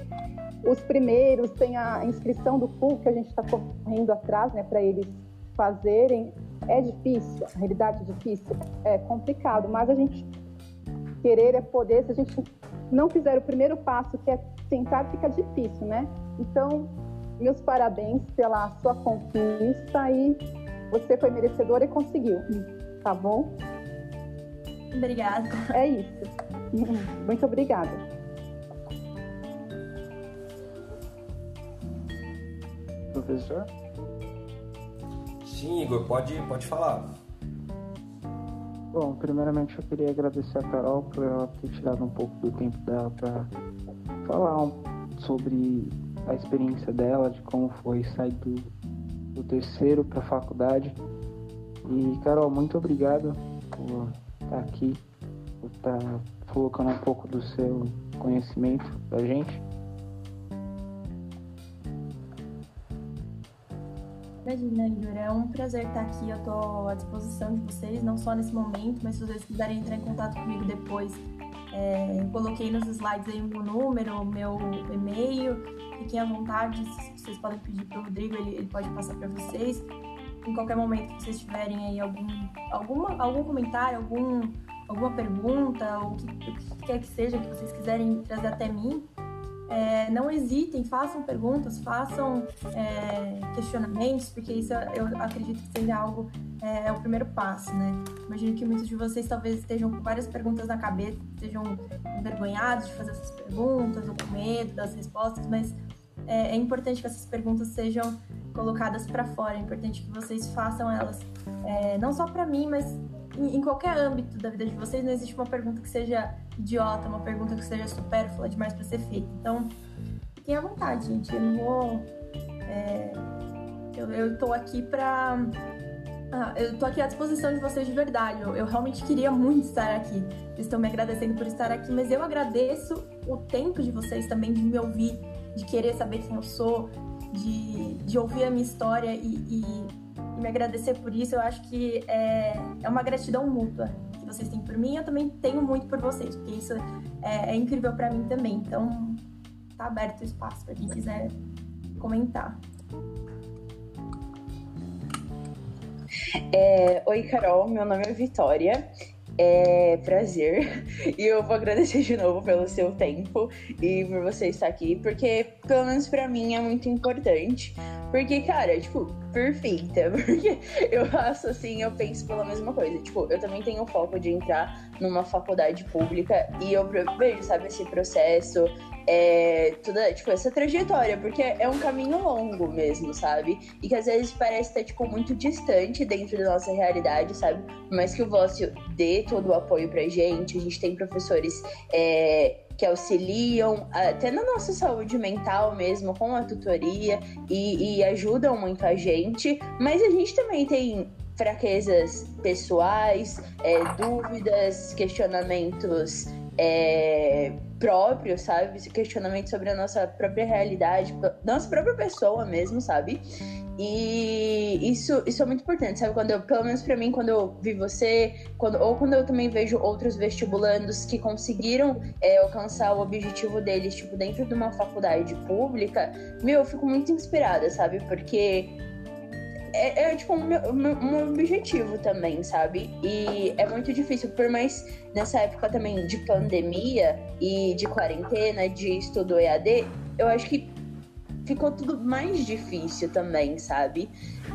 os primeiros têm a inscrição do PUC que a gente está correndo atrás, né, para eles fazerem é difícil, a realidade é difícil, é complicado, mas a gente querer é poder, se a gente não fizer o primeiro passo, que é tentar, fica difícil, né? Então, meus parabéns pela sua conquista e você foi merecedora e conseguiu, tá bom? Obrigada. É isso. *laughs* Muito obrigada. Professor? Sim, Igor, pode, pode falar. Bom, primeiramente eu queria agradecer a Carol por ela ter tirado um pouco do tempo dela para falar sobre a experiência dela, de como foi sair do, do terceiro para a faculdade. E, Carol, muito obrigado por estar aqui, por estar colocando um pouco do seu conhecimento pra gente. Imagina, Igor, é um prazer estar aqui. Eu estou à disposição de vocês, não só nesse momento, mas se vocês quiserem entrar em contato comigo depois, é, coloquei nos slides aí o meu número, o meu e-mail. Fiquem à vontade, vocês podem pedir para o Rodrigo, ele, ele pode passar para vocês. Em qualquer momento que vocês tiverem aí algum, alguma, algum comentário, algum, alguma pergunta, ou o que, o que quer que seja que vocês quiserem trazer até mim, é, não hesitem, façam perguntas, façam é, questionamentos, porque isso eu acredito que seja algo, é, é, o primeiro passo, né? Imagino que muitos de vocês talvez estejam com várias perguntas na cabeça, estejam envergonhados de fazer essas perguntas, ou com medo das respostas, mas é, é importante que essas perguntas sejam colocadas para fora, é importante que vocês façam elas, é, não só para mim, mas em, qualquer âmbito da vida de vocês, não existe uma pergunta que seja idiota, uma pergunta que seja supérflua demais para ser feita. Então, fiquem à vontade, gente. Eu não vou. É, eu, eu tô aqui pra. Ah, eu tô aqui à disposição de vocês de verdade. Eu, eu realmente queria muito estar aqui. Vocês estão me agradecendo por estar aqui, mas eu agradeço o tempo de vocês também de me ouvir, de querer saber quem eu sou, de, de ouvir a minha história e, e me agradecer por isso. Eu acho que é, é uma gratidão mútua vocês têm por mim, eu também tenho muito por vocês, porque isso é, é incrível para mim também. Então, tá aberto o espaço para quem quiser comentar. É, Oi, Carol, meu nome é Vitória. É prazer. *laughs* E eu vou agradecer de novo pelo seu tempo e por você estar aqui, porque pelo menos para mim é muito importante. Porque, cara, tipo, perfeita. *laughs* Porque eu faço assim, eu penso pela mesma coisa. Tipo, eu também tenho foco de entrar numa faculdade pública e eu vejo, sabe, esse processo, é, toda, tipo, essa trajetória, porque é um caminho longo mesmo, sabe? E que às vezes parece estar, tipo, muito distante dentro da nossa realidade, sabe? Mas que o Vócio dê todo o apoio pra gente, a gente tem professores é, que auxiliam até na nossa saúde mental mesmo, com a tutoria e, e ajudam muito a gente, mas a gente também tem fraquezas pessoais, é, dúvidas, questionamentos é, próprios, sabe? Questionamento sobre a nossa própria realidade, nossa própria pessoa mesmo, sabe? E isso, isso é muito importante, sabe? Quando eu, pelo menos para mim, quando eu vi você, quando, ou quando eu também vejo outros vestibulandos que conseguiram é, alcançar o objetivo deles, tipo, dentro de uma faculdade pública, meu, eu fico muito inspirada, sabe? Porque é, é tipo um, um, objetivo também, sabe? E é muito difícil, por mais nessa época também de pandemia e de quarentena, de estudo EAD, eu acho que ficou tudo mais difícil também, sabe?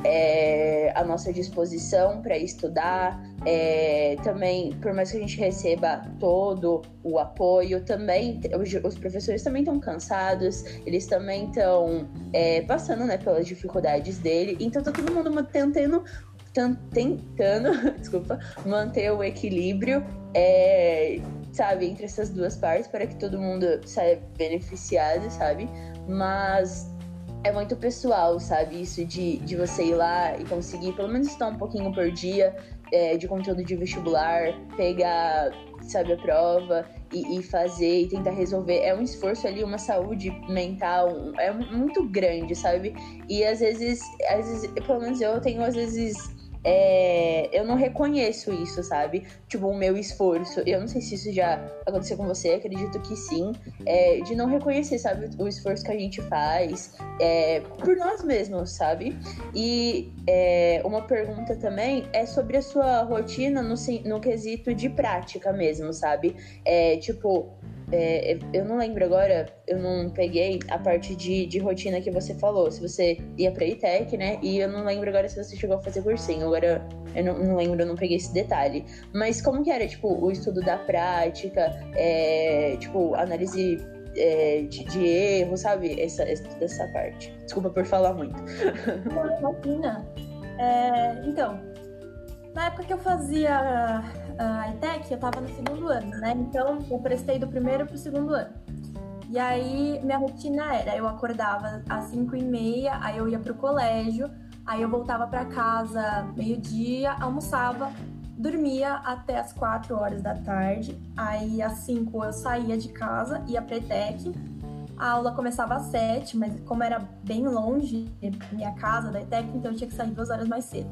É, a nossa disposição para estudar, é, também, por mais que a gente receba todo o apoio, também os professores também estão cansados, eles também estão é, passando né, pelas dificuldades dele, então tá todo mundo tentando tentando, *laughs* desculpa, manter o equilíbrio, é, sabe, entre essas duas partes para que todo mundo saia beneficiado, sabe? Mas é muito pessoal, sabe? Isso de, de você ir lá e conseguir pelo menos estar um pouquinho por dia é, de conteúdo de vestibular, pegar, sabe, a prova e, e, fazer e tentar resolver. É um esforço ali, uma saúde mental, é muito grande, sabe? E às vezes, às vezes, pelo menos eu tenho às vezes é, eu não reconheço isso, sabe? Tipo, o meu esforço. Eu não sei se isso já aconteceu com você, acredito que sim. É, de não reconhecer, sabe, o esforço que a gente faz é, por nós mesmos, sabe? E é, uma pergunta também é sobre a sua rotina no, no quesito de prática mesmo, sabe? É, tipo, é, eu não lembro agora, eu não peguei a parte de, de rotina que você falou. Se você ia pra ITEC, né? E eu não lembro agora se você chegou a fazer cursinho. Agora eu não, não lembro, eu não peguei esse detalhe. Mas como que era, tipo, o estudo da prática, é, tipo, análise é, de, de erro, sabe? Essa, essa parte. Desculpa por falar muito. Imagina. É, então, na época que eu fazia a ITEC, eu tava no segundo ano, né? Então eu prestei do primeiro pro segundo ano. E aí minha rotina era, eu acordava às 5 e meia, aí eu ia pro colégio, aí eu voltava para casa meio-dia, almoçava, dormia até as 4 horas da tarde, aí às 5 eu saía de casa, ia pra ETEC, a aula começava às sete, mas como era bem longe minha casa da ETEC, então eu tinha que sair duas horas mais cedo.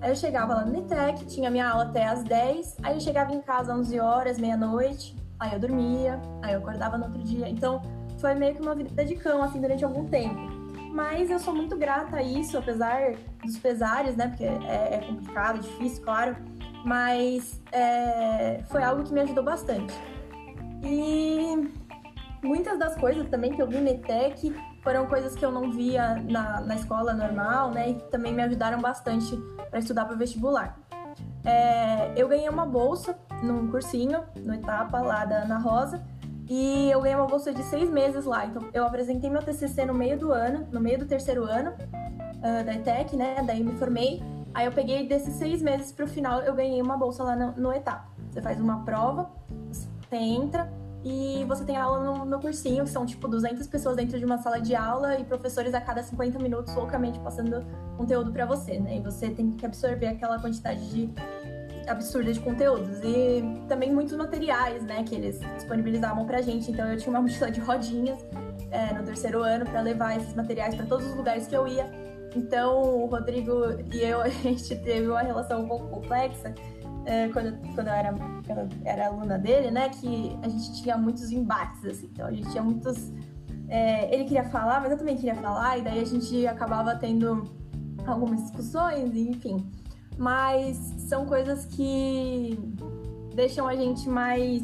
Aí eu chegava lá no ETEC, tinha minha aula até às 10, aí eu chegava em casa às 11 horas, meia-noite, aí eu dormia, aí eu acordava no outro dia. Então foi meio que uma vida de cão, assim, durante algum tempo. Mas eu sou muito grata a isso, apesar dos pesares, né? Porque é, é complicado, difícil, claro. Mas é, foi algo que me ajudou bastante. E muitas das coisas também que eu vi no ETEC foram coisas que eu não via na, na escola normal, né? E que também me ajudaram bastante para estudar para vestibular. É, eu ganhei uma bolsa num cursinho, no etapa lá da Ana Rosa, e eu ganhei uma bolsa de seis meses lá. Então, eu apresentei meu TCC no meio do ano, no meio do terceiro ano uh, da ETEC, né? Daí me formei. Aí eu peguei desses seis meses para o final, eu ganhei uma bolsa lá no, no etapa. Você faz uma prova, você entra, e você tem aula no, no cursinho, que são tipo 200 pessoas dentro de uma sala de aula e professores a cada 50 minutos loucamente passando conteúdo para você, né? E você tem que absorver aquela quantidade de absurda de conteúdos e também muitos materiais, né, que eles disponibilizavam pra gente. Então eu tinha uma *laughs* mochila de rodinhas é, no terceiro ano para levar esses materiais para todos os lugares que eu ia. Então o Rodrigo e eu *laughs* a gente teve uma relação um pouco complexa quando, quando, eu era, quando eu era aluna dele, né, que a gente tinha muitos embates, assim. Então, a gente tinha muitos... É, ele queria falar, mas eu também queria falar, e daí a gente acabava tendo algumas discussões, enfim. Mas são coisas que deixam a gente mais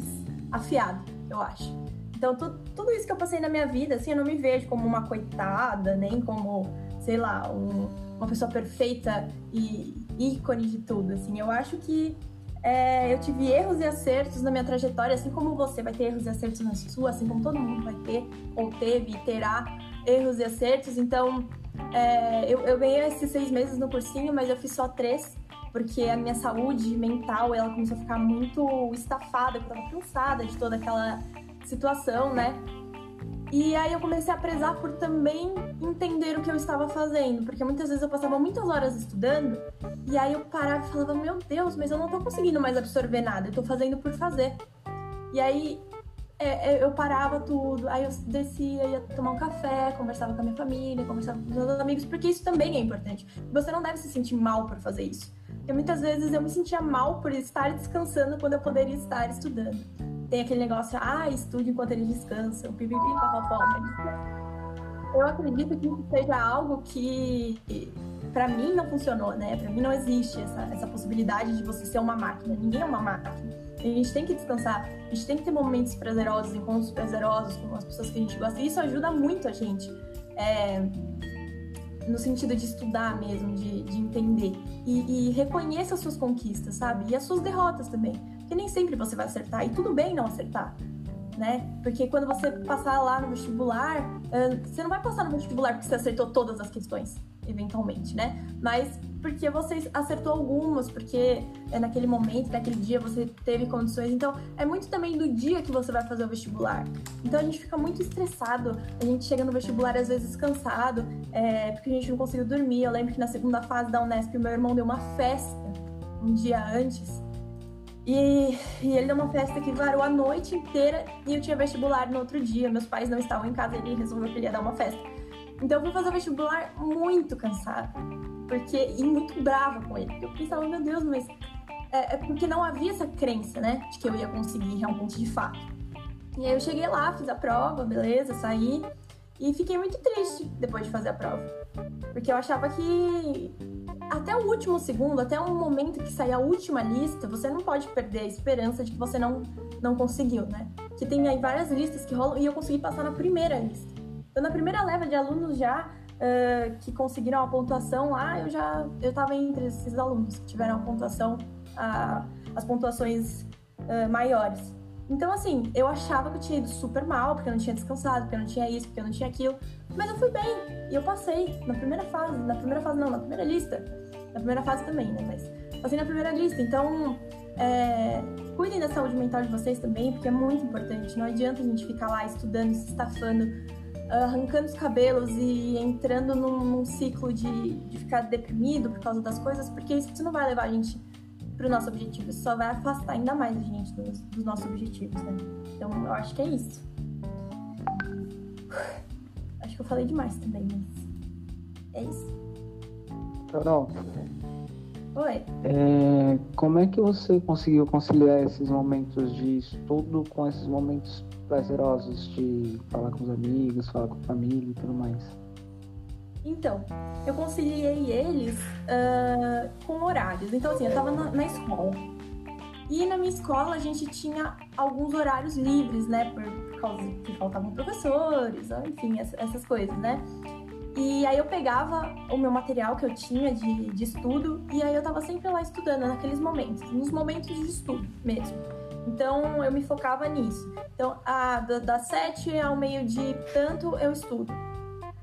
afiado, eu acho. Então, tu, tudo isso que eu passei na minha vida, assim, eu não me vejo como uma coitada, nem como, sei lá, um, uma pessoa perfeita e ícone de tudo, assim. Eu acho que é, eu tive erros e acertos na minha trajetória, assim como você vai ter erros e acertos na sua, assim como todo mundo vai ter, ou teve e terá erros e acertos. Então, é, eu, eu ganhei esses seis meses no cursinho, mas eu fiz só três, porque a minha saúde mental ela começou a ficar muito estafada, eu tava cansada de toda aquela situação, né? E aí eu comecei a prezar por também entender o que eu estava fazendo, porque muitas vezes eu passava muitas horas estudando e aí eu parava e falava: Meu Deus, mas eu não tô conseguindo mais absorver nada, eu tô fazendo por fazer. E aí é, é, eu parava tudo, aí eu descia, ia tomar um café, conversava com a minha família, conversava com os meus amigos, porque isso também é importante. Você não deve se sentir mal por fazer isso. Porque muitas vezes eu me sentia mal por estar descansando quando eu poderia estar estudando tem aquele negócio, ah, estude enquanto eles descansam, pipipi, papapó. Eu acredito que isso seja algo que, para mim, não funcionou, né? Para mim não existe essa, essa possibilidade de você ser uma máquina. Ninguém é uma máquina. A gente tem que descansar, a gente tem que ter momentos prazerosos, encontros prazerosos com as pessoas que a gente gosta. E isso ajuda muito a gente. É, no sentido de estudar mesmo, de, de entender. E, e reconheça as suas conquistas, sabe? E as suas derrotas também. Porque nem sempre você vai acertar, e tudo bem não acertar. Né? Porque quando você passar lá no vestibular, você não vai passar no vestibular porque você acertou todas as questões eventualmente, né? Mas porque você acertou algumas, porque é naquele momento, naquele dia você teve condições. Então, é muito também do dia que você vai fazer o vestibular. Então, a gente fica muito estressado, a gente chega no vestibular às vezes cansado, é, porque a gente não conseguiu dormir. Eu lembro que na segunda fase da Unesp, meu irmão deu uma festa um dia antes. E, e, ele deu uma festa que varou a noite inteira e eu tinha vestibular no outro dia. Meus pais não estavam em casa, ele resolveu que ele ia dar uma festa. Então eu fui fazer o vestibular muito cansada. Porque, e muito brava com ele. Eu pensava, meu Deus, mas. É, é, porque não havia essa crença, né? De que eu ia conseguir realmente de fato. E aí eu cheguei lá, fiz a prova, beleza, saí. E fiquei muito triste depois de fazer a prova. Porque eu achava que até o último segundo, até o momento que sair a última lista, você não pode perder a esperança de que você não, não conseguiu, né? Que tem aí várias listas que rolam e eu consegui passar na primeira lista. Então, na primeira leva de alunos já uh, que conseguiram a pontuação lá, eu já eu tava entre esses alunos que tiveram a pontuação, uh, as pontuações uh, maiores. Então, assim, eu achava que eu tinha ido super mal, porque eu não tinha descansado, porque eu não tinha isso, porque eu não tinha aquilo. Mas eu fui bem. E eu passei na primeira fase. Na primeira fase, não, na primeira lista. Na primeira fase também, né? Mas passei na primeira lista. Então, é, cuidem da saúde mental de vocês também, porque é muito importante. Não adianta a gente ficar lá estudando, se estafando, arrancando os cabelos e entrando num, num ciclo de, de ficar deprimido por causa das coisas, porque isso não vai levar a gente para o nosso objetivo. Isso só vai afastar ainda mais a gente dos, dos, nossos objetivos, né? Então, eu acho que é isso. *sighs* Acho que eu falei demais também, mas é isso. Carol, Oi. é, como é que você conseguiu conciliar esses momentos de estudo com esses momentos prazerosos de falar com os amigos, falar com a família e tudo mais? Então, eu conciliei eles ah, com horários. Então, assim, eu tava na, na escola. E na minha escola a gente tinha alguns horários livres, né? Por, por causa que faltavam professores, ah, enfim, essa- essas coisas, né? E aí eu pegava o meu material que eu tinha de, de estudo e aí eu tava sempre lá estudando naqueles momentos, nos momentos de estudo mesmo. Então eu me focava nisso. Então, a, da- das sete ao meio-dia e tanto eu estudo.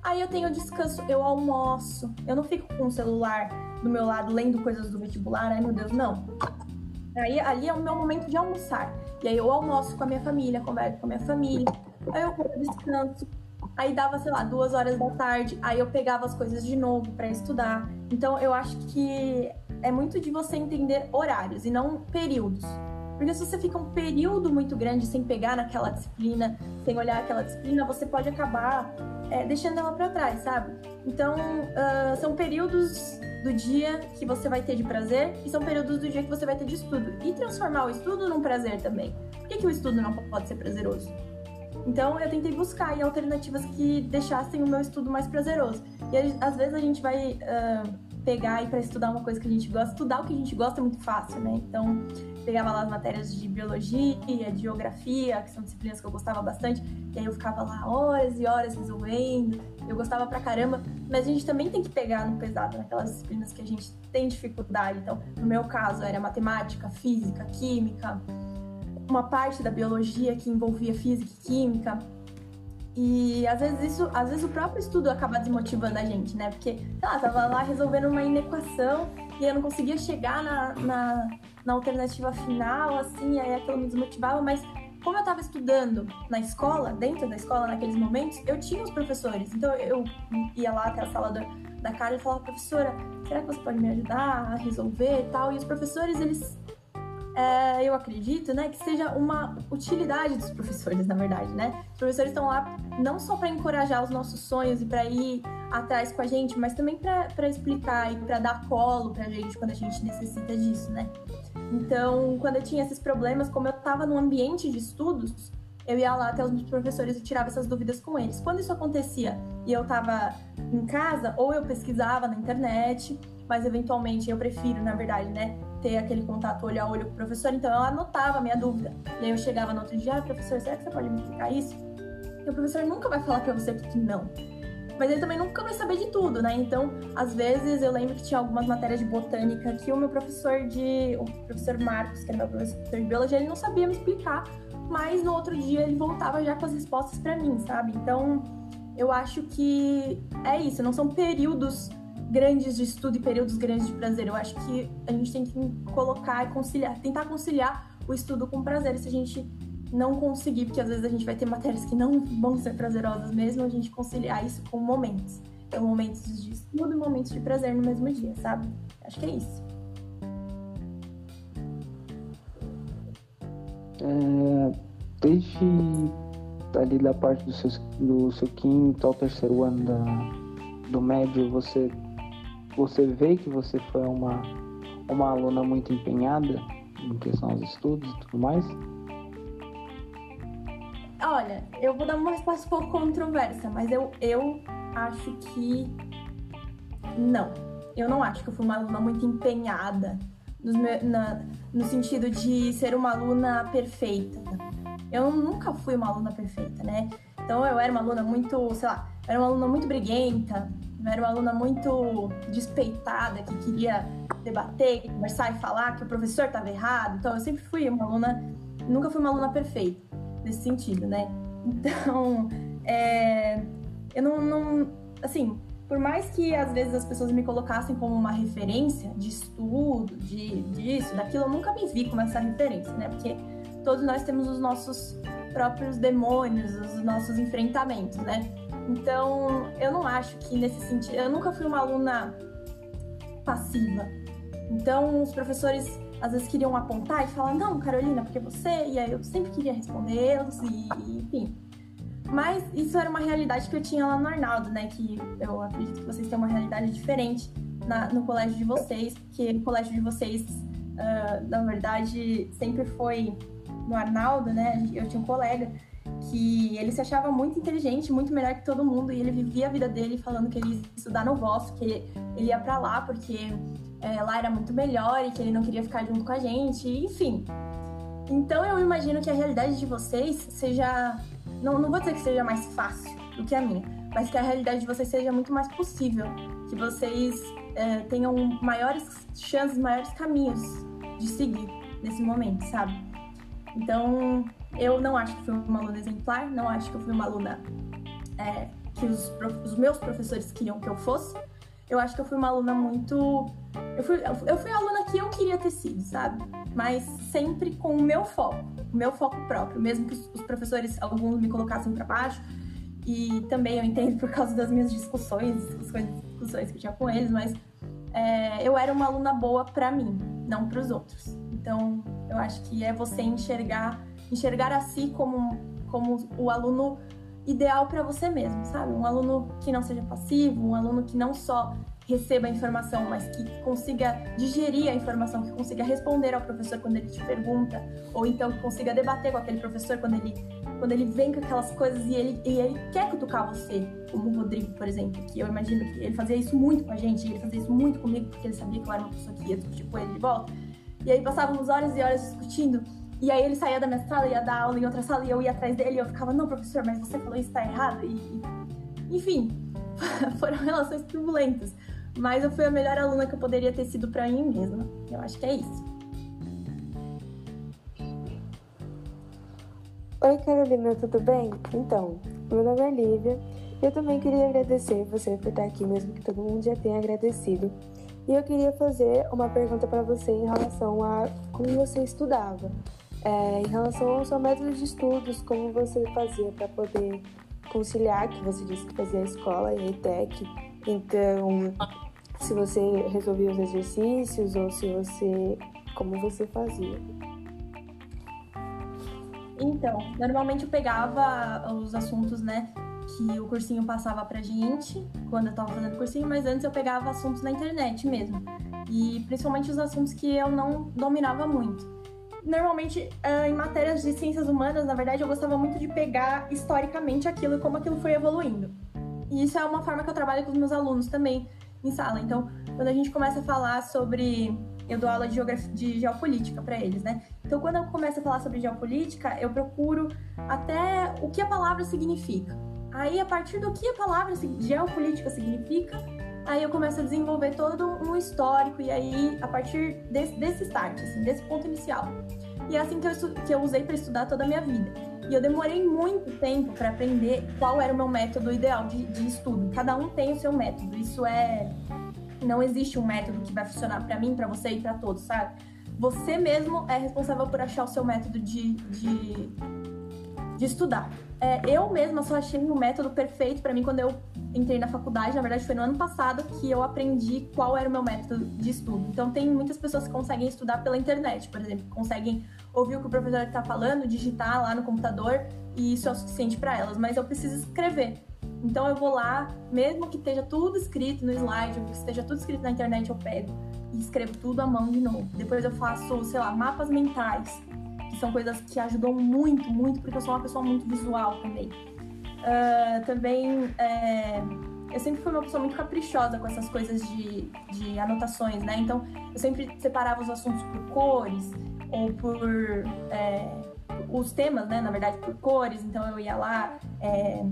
Aí eu tenho descanso, eu almoço. Eu não fico com o celular do meu lado lendo coisas do vestibular, ai meu Deus, não. Aí ali é o meu momento de almoçar. E aí eu almoço com a minha família, converso com a minha família. Aí eu descanso. Aí dava, sei lá, duas horas da tarde. Aí eu pegava as coisas de novo pra estudar. Então eu acho que é muito de você entender horários e não períodos. Porque se você fica um período muito grande sem pegar naquela disciplina, sem olhar aquela disciplina, você pode acabar é, deixando ela pra trás, sabe? Então, ah, são períodos do dia que você vai ter de prazer e são períodos do dia que você vai ter de estudo. E transformar o estudo num prazer também. Por que, que o estudo não pode ser prazeroso? Então, eu tentei buscar alternativas que deixassem o meu estudo mais prazeroso. E às vezes a gente vai ah, pegar e para estudar uma coisa que a gente gosta. Estudar o que a gente gosta é muito fácil, né? Então, pegava lá as matérias de biologia, de geografia, que são disciplinas que eu gostava bastante, e aí eu ficava lá horas e horas resolvendo. Eu gostava pra caramba, mas a gente também tem que pegar no pesado naquelas disciplinas que a gente tem dificuldade. Então, no meu caso, era matemática, física, química, uma parte da biologia que envolvia física e química. E às vezes isso, às vezes o próprio estudo acaba desmotivando a gente, né? Porque, sei lá, tava lá resolvendo uma inequação e eu não conseguia chegar na, na, na alternativa final, assim, aí aquilo me desmotivava, mas como eu tava estudando na escola, dentro da escola naqueles momentos, eu tinha os professores. Então eu ia lá até a sala da, da Carla e falava, professora, será que você pode me ajudar a resolver e tal? E os professores, eles é, eu acredito, né, que seja uma utilidade dos professores, *laughs* na verdade, né? Os professores estão lá não só para encorajar os nossos sonhos e para ir atrás com a gente, mas também para explicar e para dar colo pra gente quando a gente necessita disso, né? Então, quando eu tinha esses problemas, como eu estava num ambiente de estudos, eu ia lá até os meus professores e tirava essas dúvidas com eles. Quando isso acontecia e eu estava em casa, ou eu pesquisava na internet, mas eventualmente eu prefiro, na verdade, né, ter aquele contato olho a olho com o professor, então eu anotava a minha dúvida. E aí eu chegava no outro dia, ah, professor, será que você pode me explicar isso? E o professor nunca vai falar pra você que não. Mas ele também nunca vai saber de tudo, né? Então, às vezes eu lembro que tinha algumas matérias de botânica que o meu professor de. O professor Marcos, que era meu professor de biologia, ele não sabia me explicar, mas no outro dia ele voltava já com as respostas para mim, sabe? Então, eu acho que é isso, não são períodos grandes de estudo e períodos grandes de prazer. Eu acho que a gente tem que colocar e conciliar, tentar conciliar o estudo com prazer. Se a gente não conseguir, porque às vezes a gente vai ter matérias que não vão ser prazerosas mesmo, a gente conciliar isso com momentos. Então, momentos de estudo e momentos de prazer no mesmo dia, sabe? Acho que é isso. É, desde ali da parte do seu, do seu quinto ao terceiro ano da, do médio, você, você vê que você foi uma, uma aluna muito empenhada em questão aos estudos e tudo mais? Olha, eu vou dar uma resposta um pouco controversa, mas eu, eu acho que não. Eu não acho que eu fui uma aluna muito empenhada me- na- no sentido de ser uma aluna perfeita. Eu nunca fui uma aluna perfeita, né? Então eu era uma aluna muito, sei lá, era uma aluna muito briguenta, eu era uma aluna muito despeitada, que queria debater, conversar e falar que o professor estava errado. Então eu sempre fui uma aluna, nunca fui uma aluna perfeita nesse sentido, né? *laughs* Então, é, eu não, não, assim, por mais que às vezes as pessoas me colocassem como uma referência de estudo, de disso, daquilo, eu nunca me vi como essa referência, né? Porque todos nós temos os nossos próprios demônios, os nossos enfrentamentos, né? Então, eu não acho que nesse sentido, eu nunca fui uma aluna passiva. Então, os professores às vezes queriam apontar e falar, não, Carolina, porque você, e aí eu sempre queria respondê-los, e enfim. Mas isso era uma realidade que eu tinha lá no Arnaldo, né? Que eu acredito que vocês têm uma realidade diferente na, no colégio de vocês, porque o colégio de vocês, uh, na verdade, sempre foi no Arnaldo, né? Eu tinha um colega que ele se achava muito inteligente, muito melhor que todo mundo, e ele vivia a vida dele falando que ele ia estudar no Vosso, que ele, ia para lá porque é, lá era muito melhor e que ele não queria ficar junto com a gente, enfim. Então eu imagino que a realidade de vocês seja. Não, não vou dizer que seja mais fácil do que a minha, mas que a realidade de vocês seja muito mais possível. Que vocês é, tenham maiores chances, maiores caminhos de seguir nesse momento, sabe? Então, eu não acho que fui uma aluna exemplar, não acho que eu fui uma aluna é, que os, os, meus professores queriam que eu fosse. Eu acho que eu fui uma aluna muito. Eu fui, eu fui a aluna que eu queria ter sido, sabe? Mas sempre com o meu foco, o meu foco próprio, mesmo que os, professores, alguns me colocassem para baixo. E também eu entendo por causa das minhas discussões, discussões, discussões que eu tinha com eles, mas é, eu era uma aluna boa para mim, não para os outros. Então, eu acho que é você enxergar enxergar a si como, como o aluno ideal para você mesmo, sabe? Um aluno que não seja passivo, um aluno que não só receba a informação, mas que consiga digerir a informação, que consiga responder ao professor quando ele te pergunta, ou então que consiga debater com aquele professor quando ele, quando ele vem com aquelas coisas e ele, e ele quer cutucar você, como o Rodrigo, por exemplo, que eu imagino que ele fazia isso muito com a gente, ele fazia isso muito comigo, porque ele sabia que eu era uma pessoa que ia discutir com ele de volta. E aí passávamos horas e horas discutindo e aí ele saía da minha sala, ia dar aula em outra sala e eu ia atrás dele e eu ficava, não, professor, mas você falou isso tá errado. E, enfim, *laughs* foram relações turbulentas. Mas eu fui a melhor aluna que eu poderia ter sido para mim mesma. Eu acho que é isso. Oi, Carolina, tudo bem? Então, meu nome é Lívia. Eu também queria agradecer você por estar aqui, mesmo que todo mundo já tenha agradecido. E eu queria fazer uma pergunta para você em relação a como você estudava. É, em relação ao seu método de estudos, como você fazia para poder conciliar, que você disse que fazia a escola e a ETEC, então se você resolvia os exercícios ou se você. como você fazia? Então, normalmente eu pegava os assuntos, né, que o cursinho passava pra gente quando eu tava fazendo cursinho, mas antes eu pegava assuntos na internet mesmo. E principalmente os assuntos que eu não dominava muito normalmente uh, em matérias de ciências humanas, na verdade, eu gostava muito de pegar historicamente aquilo e como aquilo foi evoluindo. E isso é uma forma que eu trabalho com os meus alunos também em sala. Então, quando a gente começa a falar sobre. Eu dou aula de, geografia, de geopolítica para eles, né? Então, quando eu começo a falar sobre geopolítica, eu procuro até o que a palavra significa. Aí, a partir do que a palavra geopolítica significa, Aí eu começo a desenvolver todo um histórico, e aí, a partir desse, desse start, assim, desse ponto inicial. E é assim que eu, que eu usei para estudar toda a minha vida. E eu demorei muito tempo para aprender qual era o meu método ideal de, de estudo. Cada um tem o seu método. Isso é. Não existe um método que vai funcionar para mim, para você e para todos, sabe? Você mesmo é responsável por achar o seu método de, de, de estudar. É, eu mesma só achei um método perfeito para mim quando eu entrei na faculdade, na verdade foi no ano passado que eu aprendi qual era o meu método de estudo. Então tem muitas pessoas que conseguem estudar pela internet, por exemplo, conseguem ouvir o que o professor está falando, digitar lá no computador e isso é o suficiente para elas, mas eu preciso escrever. Então eu vou lá, mesmo que esteja tudo escrito no slide, ou que esteja tudo escrito na internet, eu pego e escrevo tudo à mão de novo. Depois eu faço, sei lá, mapas mentais, que são coisas que ajudam muito, muito, porque eu sou uma pessoa muito visual também. Uh, também é, eu sempre fui uma pessoa muito caprichosa com essas coisas de, de anotações, né? Então eu sempre separava os assuntos por cores ou por é, os temas, né? Na verdade, por cores. Então eu ia lá, é,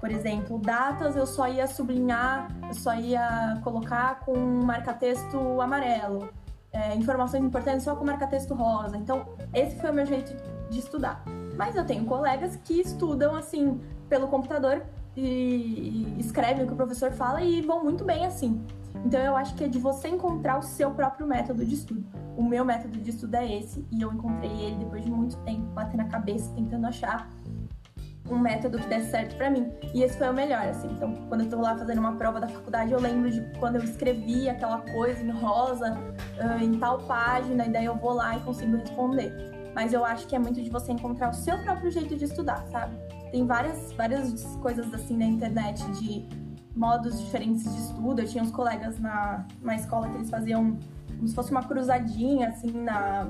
por exemplo, datas eu só ia sublinhar, eu só ia colocar com marca-texto amarelo. É, informações importantes só com marca-texto rosa. Então, esse foi o meu jeito de estudar. Mas eu tenho colegas que estudam assim pelo computador e, escrevem o que o professor fala e vão muito bem assim. Então eu acho que é de você encontrar o seu próprio método de estudo. O meu método de estudo é esse e eu encontrei ele depois de muito tempo batendo a cabeça tentando achar um método que desse certo para mim. E esse foi o melhor, assim. Então, quando eu tô lá fazendo uma prova da faculdade, eu lembro de quando eu escrevi aquela coisa em rosa, em tal página, e daí eu vou lá e consigo responder. mas eu acho que é muito de você encontrar o seu próprio jeito de estudar, sabe? Tem várias, várias coisas assim na internet de modos diferentes de estudo. Eu tinha uns colegas na, na escola que eles faziam como se fosse uma cruzadinha assim na,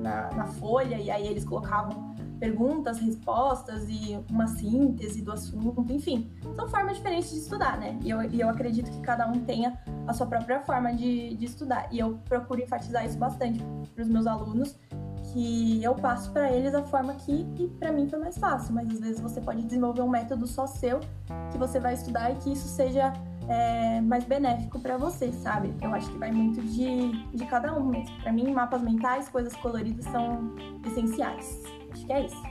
na, na folha, e aí eles colocavam perguntas, respostas e uma síntese do assunto, enfim. São formas diferentes de estudar, né? E eu, e eu acredito que cada um tenha a sua própria forma de, de estudar. E eu procuro enfatizar isso bastante para os meus alunos, que eu passo para eles a forma que, que para mim foi mais fácil, mas às vezes você pode desenvolver um método só seu que você vai estudar e que isso seja é, mais benéfico para você, sabe? Eu acho que vai muito de, de cada um mesmo. Para mim, mapas mentais, coisas coloridas são essenciais. Acho que é isso.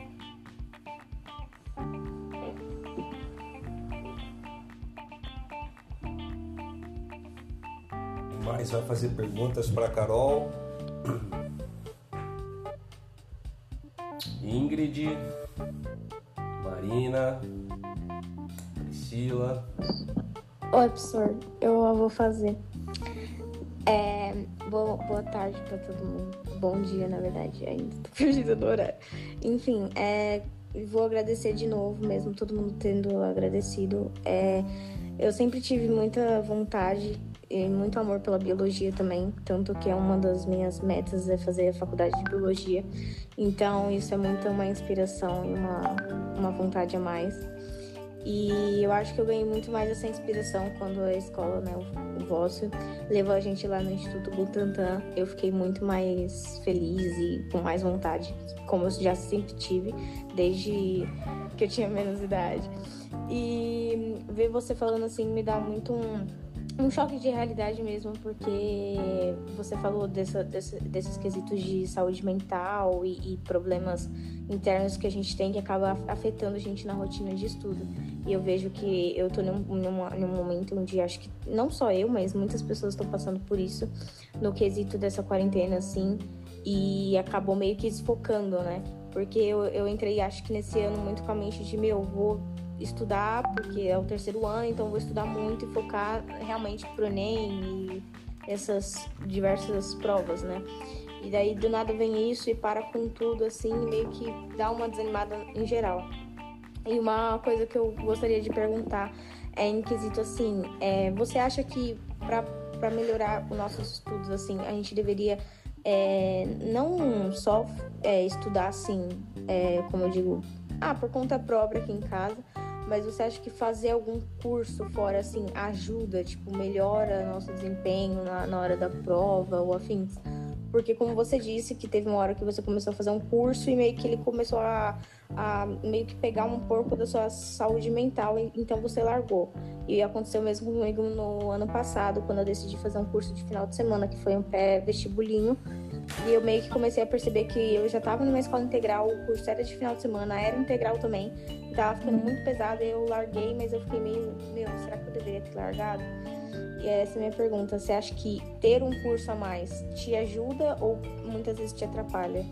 Mais vai fazer perguntas para Carol. Ingrid, Marina, Priscila. Oi, professor. Eu vou fazer. É, boa, boa tarde para todo mundo. Bom dia, na verdade, ainda tô perdida no horário. Enfim, é, vou agradecer de novo, mesmo todo mundo tendo agradecido. É, eu sempre tive muita vontade e muito amor pela biologia também, tanto que é uma das minhas metas é fazer a faculdade de biologia. Então isso é muito uma inspiração e uma, uma vontade a mais. E eu acho que eu ganhei muito mais essa inspiração quando a escola, né, o vosso, levou a gente lá no Instituto Butantan. Eu fiquei muito mais feliz e com mais vontade, como eu já sempre tive, desde que eu tinha menos idade. E ver você falando assim me dá muito um um choque de realidade mesmo, porque você falou dessa, desses quesitos de saúde mental e, e, problemas internos que a gente tem que acaba afetando a gente na rotina de estudo. E eu vejo que eu tô num, num, num momento onde acho que não só eu, mas muitas pessoas estão passando por isso no quesito dessa quarentena, assim, e acabou meio que desfocando, né? Porque eu, eu entrei, acho que nesse ano, muito com a mente de, meu, vou estudar, porque é o terceiro ano, então vou estudar muito e focar realmente pro Enem e essas diversas provas, né? E daí do nada vem isso e para com tudo assim, meio que dá uma desanimada em geral. E uma coisa que eu gostaria de perguntar é em quesito assim, é, você acha que para melhorar os nossos estudos assim, a gente deveria é, não só é, estudar assim, é, como eu digo, ah, por conta própria aqui em casa, mas você acha que fazer algum curso fora assim ajuda, tipo, melhora nosso desempenho na, na hora da prova ou afins? Porque como você disse que teve uma hora que você começou a fazer um curso e meio que ele começou a, a meio que pegar um pouco da sua saúde mental, então você largou. E aconteceu mesmo comigo no ano passado, quando eu decidi fazer um curso de final de semana, que foi um pré-vestibulinho. E eu meio que comecei a perceber que eu já estava numa escola integral, o curso era de final de semana, era integral também. Tava ficando muito pesado, eu larguei, mas eu fiquei meio, meu, será que eu deveria ter largado? E essa é a minha pergunta. Você acha que ter um curso a mais te ajuda ou muitas vezes te atrapalha?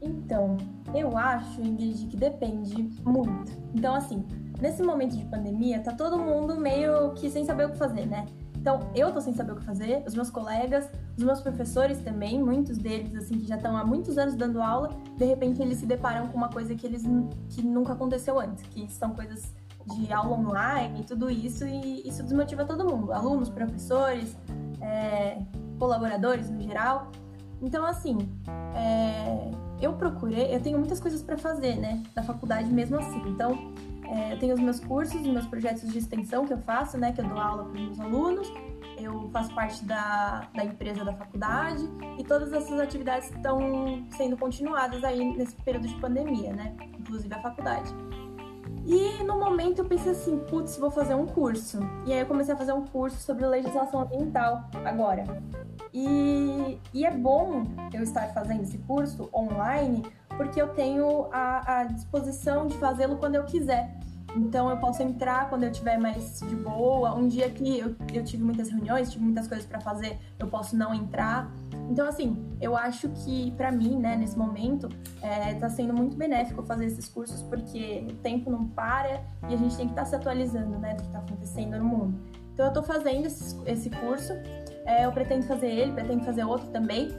Então, eu acho, Ingrid, que depende muito. Então, assim, nesse momento de pandemia, tá todo mundo meio que sem saber o que fazer, né? Então, eu tô sem saber o que fazer, os meus colegas, os meus professores também, muitos deles, assim, que já estão há muitos anos dando aula, de repente eles se deparam com uma coisa que eles que nunca aconteceu antes, que são coisas de aula online e tudo isso, e isso desmotiva todo mundo, alunos, professores, é, colaboradores no geral. Então, assim, é, eu procurei, eu tenho muitas coisas para fazer, né, da faculdade mesmo assim. Então, é, eu tenho os meus cursos, os meus projetos de extensão que eu faço, né? Que eu dou aula para os meus alunos. Eu faço parte da, da empresa da faculdade e todas essas atividades estão sendo continuadas aí nesse período de pandemia, né? Inclusive a faculdade. E no momento eu pensei assim, putz, vou fazer um curso. E aí eu comecei a fazer um curso sobre legislação ambiental agora. E, e é bom eu estar fazendo esse curso online porque eu tenho a, a disposição de fazê-lo quando eu quiser. Então eu posso entrar quando eu estiver mais de boa. Um dia que eu, eu tive muitas reuniões, tive muitas coisas para fazer, eu posso não entrar. Então, assim, eu acho que para mim, né, nesse momento, é, tá sendo muito benéfico fazer esses cursos porque o tempo não para e a gente tem que estar tá se atualizando, né, do que tá acontecendo no mundo. Então, eu tô fazendo esse, esse curso, é, eu pretendo fazer ele, pretendo fazer outro também.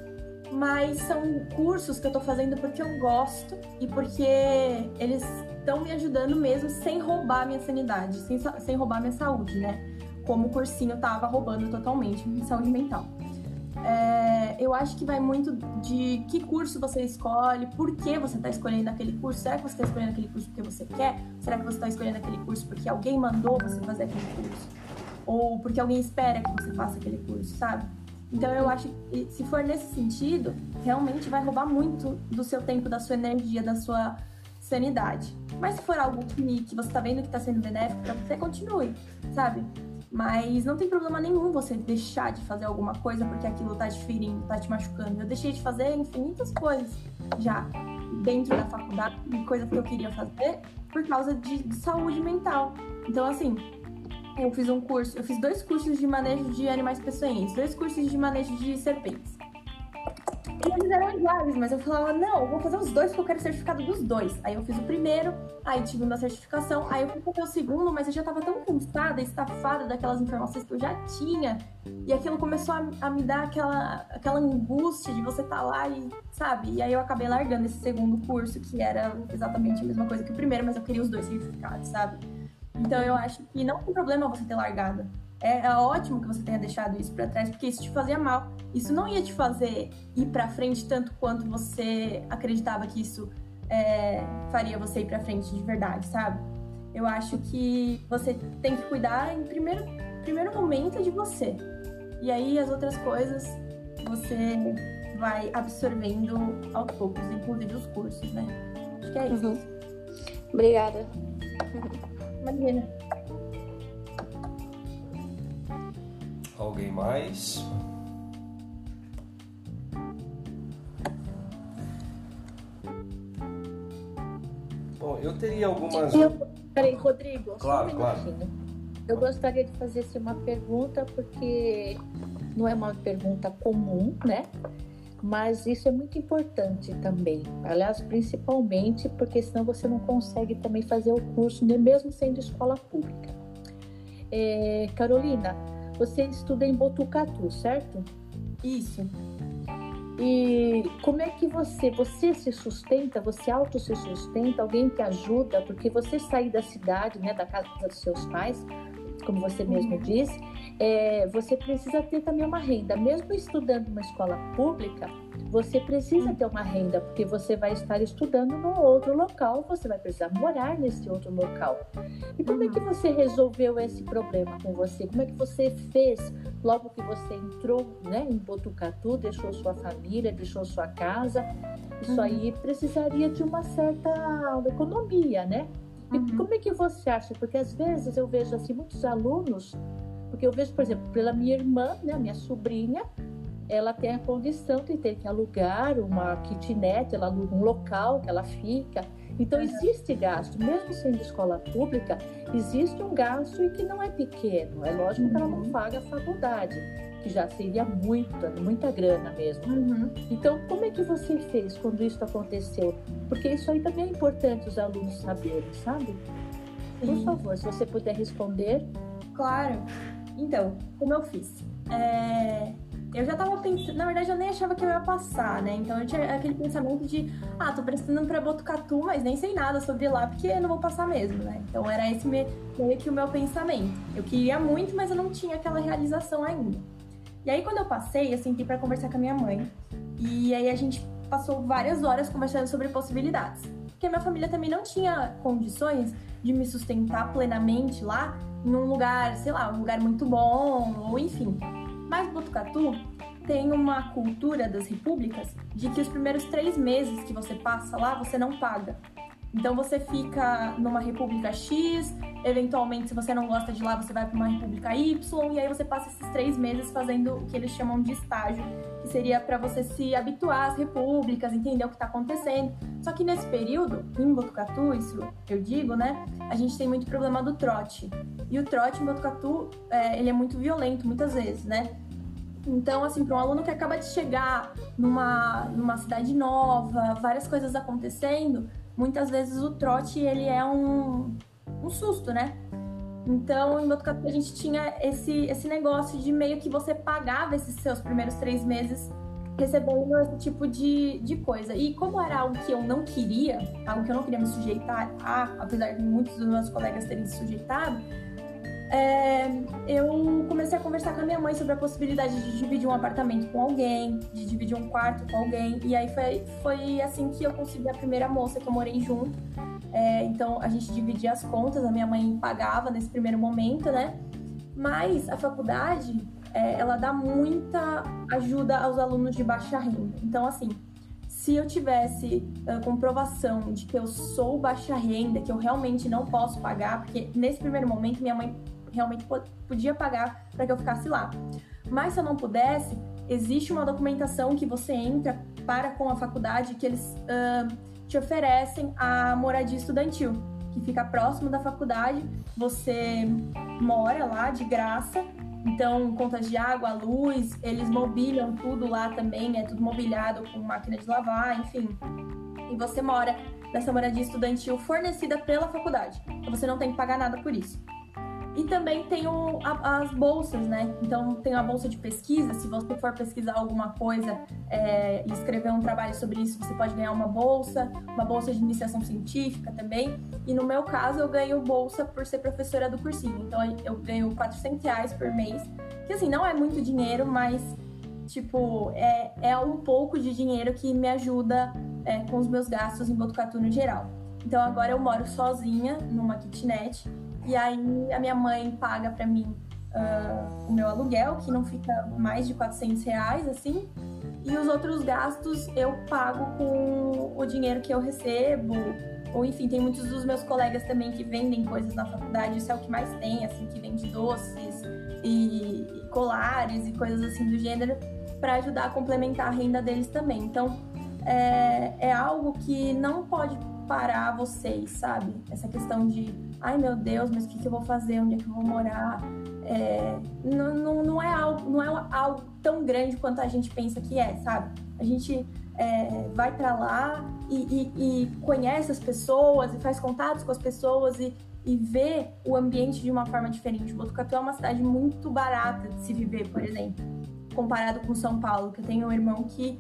Mas são cursos que eu tô fazendo porque eu gosto e porque eles estão me ajudando mesmo sem roubar minha sanidade, sem, sem roubar minha saúde, né? Como o cursinho tava roubando totalmente minha saúde mental. É, eu acho que vai muito de que curso você escolhe, por que você está escolhendo aquele curso. Será que você está escolhendo aquele curso porque você quer? Será que você está escolhendo aquele curso porque alguém mandou você fazer aquele curso? Ou porque alguém espera que você faça aquele curso, sabe? Então eu acho que se for nesse sentido, realmente vai roubar muito do seu tempo, da sua energia, da sua sanidade. Mas se for algo que, que você está vendo que está sendo benéfico para você, continue, sabe? Mas não tem problema nenhum você deixar de fazer alguma coisa porque aquilo tá te ferindo, tá te machucando. Eu deixei de fazer infinitas coisas já dentro da faculdade, coisas que eu queria fazer por causa de, de saúde mental. Então, assim, eu fiz um curso, eu fiz dois cursos de manejo de animais peçonhentos, dois cursos de manejo de serpentes. E eles eram iguais, mas eu falava, não, eu vou fazer os dois porque eu quero certificado dos dois. Aí eu fiz o primeiro, aí tive uma certificação, aí eu fui fazer o segundo, mas eu já tava tão cansada, estafada daquelas informações que eu já tinha. E aquilo começou a, a me dar aquela, aquela angústia de você estar tá lá e, sabe? E aí eu acabei largando esse segundo curso, que era exatamente a mesma coisa que o primeiro, mas eu queria os dois certificados, sabe? Então eu acho que não tem problema você ter largado. É, é ótimo que você tenha deixado isso para trás, porque isso te fazia mal. Isso não ia te fazer ir para frente tanto quanto você acreditava que isso é, faria você ir para frente de verdade, sabe? Eu acho que você tem que cuidar em primeiro, primeiro momento de você. E aí as outras coisas você vai absorvendo aos poucos, inclusive os cursos, né? Acho que é isso. Uhum. Obrigada. *laughs* Alguém mais? Bom, eu teria algumas. Eu, peraí, Rodrigo, claro, só um claro. Eu gostaria de fazer assim, uma pergunta, porque não é uma pergunta comum, né? Mas isso é muito importante também. Aliás, principalmente porque senão você não consegue também fazer o curso, né, mesmo sendo escola pública. É, Carolina, você estuda em Botucatu, certo? Isso. E como é que você, você se sustenta, você auto se sustenta, alguém te ajuda, porque você sair da cidade, né, da casa dos seus pais, como você mesmo uhum. disse, é, você precisa ter também uma renda. Mesmo estudando uma escola pública, você precisa ter uma renda, porque você vai estar estudando no outro local, você vai precisar morar nesse outro local. E como é que você resolveu esse problema com você? Como é que você fez logo que você entrou né, em Botucatu, deixou sua família, deixou sua casa? Isso aí precisaria de uma certa economia, né? E uhum. como é que você acha? Porque às vezes eu vejo assim muitos alunos, porque eu vejo, por exemplo, pela minha irmã, né, minha sobrinha, ela tem a condição de ter que alugar uma kitnet, ela aluga um local que ela fica. Então existe gasto, mesmo sendo escola pública, existe um gasto e que não é pequeno. É lógico que ela não uhum. paga a faculdade, que já seria muita, muita grana mesmo. Uhum. Então, como é que você fez quando isso aconteceu? Porque isso aí também é importante os alunos saberem, sabe? Por favor, se você puder responder. Claro. Então, como eu fiz? É eu já tava pensando, na verdade eu nem achava que eu ia passar, né? Então eu tinha aquele pensamento de, ah, tô prestando pra Botucatu, mas nem sei nada sobre lá, porque eu não vou passar mesmo, né? Então era esse meio que o meu pensamento. Eu queria muito, mas eu não tinha aquela realização ainda. E aí quando eu passei, eu senti para conversar com a minha mãe. E aí a gente passou várias horas conversando sobre possibilidades. Porque minha família também não tinha condições de me sustentar plenamente lá, em um lugar, sei lá, um lugar muito bom, ou enfim. Mas Botucatu tem uma cultura das repúblicas de que os primeiros três meses que você passa lá, você não paga. Então você fica numa república X, eventualmente, se você não gosta de lá, você vai para uma república Y, e aí você passa esses três meses fazendo o que eles chamam de estágio, que seria para você se habituar às repúblicas, entender o que está acontecendo. Só que nesse período, em Botucatu, isso eu digo, né, a gente tem muito problema do trote. E o trote em Botucatu, é, ele é muito violento, muitas vezes, né? Então, assim, para um aluno que acaba de chegar numa, numa cidade nova, várias coisas acontecendo, muitas vezes o trote ele é um, um susto, né? Então, em Botucatu, a gente tinha esse, esse negócio de meio que você pagava esses seus primeiros três meses recebendo esse tipo de, de coisa. E como era algo que eu não queria, algo que eu não queria me sujeitar a, apesar de muitos dos meus colegas terem se sujeitado, é, eu comecei a conversar com a minha mãe sobre a possibilidade de dividir um apartamento com alguém, de dividir um quarto com alguém. E aí foi, foi assim que eu consegui a primeira moça que eu morei junto. É, então a gente dividia as contas, a minha mãe pagava nesse primeiro momento, né? Mas a faculdade, é, ela dá muita ajuda aos alunos de baixa renda. Então, assim, se eu tivesse uh, comprovação de que eu sou baixa renda, que eu realmente não posso pagar, porque nesse primeiro momento minha mãe realmente podia pagar para que eu ficasse lá. Mas se eu não pudesse, existe uma documentação que você entra para com a faculdade que eles uh, te oferecem a moradia estudantil, que fica próximo da faculdade. Você mora lá de graça, então contas de água, luz, eles mobiliam tudo lá também, é tudo mobiliado com máquina de lavar, enfim. E você mora nessa moradia estudantil fornecida pela faculdade. Então você não tem que pagar nada por isso. E também tem o, a, as bolsas, né? Então tem a bolsa de pesquisa. Se você for pesquisar alguma coisa é, e escrever um trabalho sobre isso, você pode ganhar uma bolsa, uma bolsa de iniciação científica também. E no meu caso, eu ganho bolsa por ser professora do cursinho. Então eu ganho 400 reais por mês, que assim, não é muito dinheiro, mas tipo, é, é um pouco de dinheiro que me ajuda é, com os meus gastos em Botucatu no geral. Então agora eu moro sozinha numa kitnet e aí a minha mãe paga para mim uh, o meu aluguel, que não fica mais de 400 reais, assim. E os outros gastos eu pago com o dinheiro que eu recebo. Ou enfim, tem muitos dos meus colegas também que vendem coisas na faculdade, isso é o que mais tem, assim, que vende doces e, e colares e coisas assim do gênero, para ajudar a complementar a renda deles também. Então, é, é algo que não pode parar vocês, sabe? Essa questão de, ai meu Deus, mas o que, que eu vou fazer? Onde é que eu vou morar? É, não, não, não, é algo, não é algo tão grande quanto a gente pensa que é, sabe? A gente é, vai para lá e, e, e, conhece as pessoas e faz contatos com as pessoas e, e vê o ambiente de uma forma diferente. Botucatu é uma cidade muito barata de se viver, por exemplo, comparado com São Paulo, que eu tenho um irmão que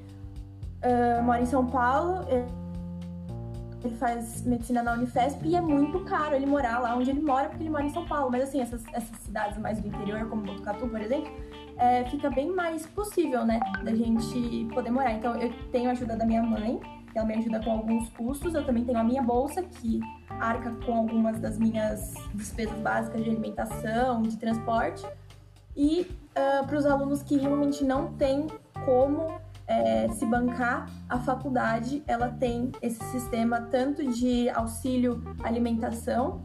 uh, mora em São Paulo ele faz medicina na Unifesp e é muito caro ele morar lá onde ele mora, porque ele mora em São Paulo. Mas assim, essas, essas cidades mais do interior, como Botucatu, por exemplo, é, fica bem mais possível, né, da gente poder morar. Então, eu tenho a ajuda da minha mãe, que ela me ajuda com alguns custos. Eu também tenho a minha bolsa, que arca com algumas das minhas despesas básicas de alimentação, de transporte. E uh, ah, para os alunos que realmente não têm como é, se bancar, a faculdade ela tem esse sistema tanto de auxílio alimentação,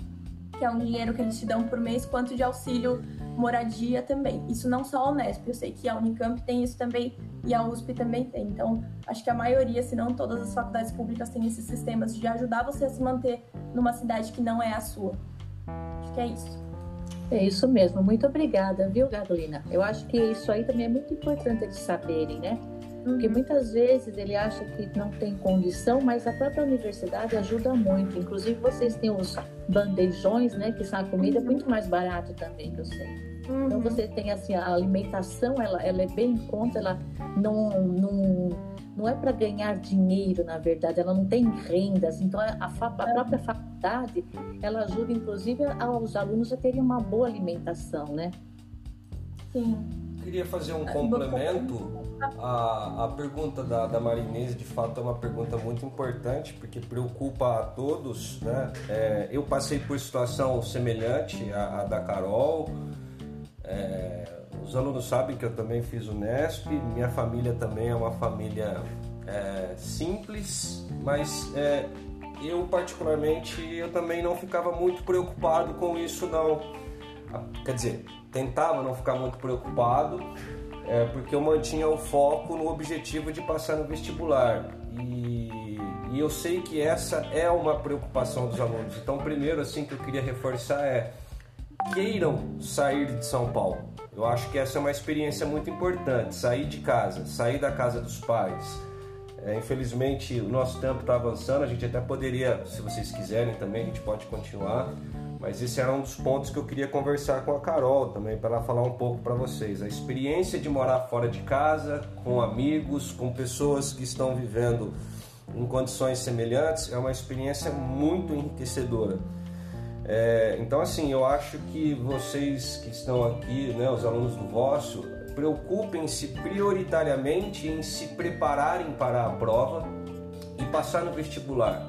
que é um dinheiro que eles te dão por mês, quanto de auxílio moradia também. Isso não só a Unesp, eu sei que a Unicamp tem isso também e a USP também tem. Então, acho que a maioria, se não todas as faculdades públicas têm esses sistemas de ajudar você a se manter numa cidade que não é a sua. Acho que é isso. É isso mesmo, muito obrigada, viu, Carolina? Eu acho que isso aí também é muito importante de saberem, né? Porque muitas vezes ele acha que não tem condição, mas a própria universidade ajuda muito. Inclusive vocês têm os bandejões, né? Que são a comida muito mais barato também, que eu sei. Uhum. Então você tem assim, a alimentação, ela, ela é bem em conta, ela não, não, não é para ganhar dinheiro, na verdade, ela não tem rendas. Então a, a, a própria faculdade, ela ajuda inclusive aos alunos a terem uma boa alimentação, né? Sim. Queria fazer um complemento a, a pergunta da, da Marinês de fato é uma pergunta muito importante porque preocupa a todos. Né? É, eu passei por situação semelhante à, à da Carol. É, os alunos sabem que eu também fiz o Nesp. Minha família também é uma família é, simples, mas é, eu particularmente eu também não ficava muito preocupado com isso não. Quer dizer, tentava não ficar muito preocupado é, porque eu mantinha o foco no objetivo de passar no vestibular. E, e, eu sei que essa é uma preocupação dos alunos. Então, primeiro, assim, que eu queria reforçar é queiram sair de São Paulo. Eu acho que essa é uma experiência muito importante, sair de casa, sair da casa dos pais. É, infelizmente, o nosso tempo está avançando, a gente até poderia, se vocês quiserem também, a gente pode continuar Mas esse era um dos pontos que eu queria conversar com a Carol também, para ela falar um pouco para vocês. A experiência de morar fora de casa, com amigos, com pessoas que estão vivendo em condições semelhantes, é uma experiência muito enriquecedora. É, então, assim, eu acho que vocês que estão aqui, né, os alunos do vosso, preocupem-se prioritariamente em se prepararem para a prova e passar no vestibular.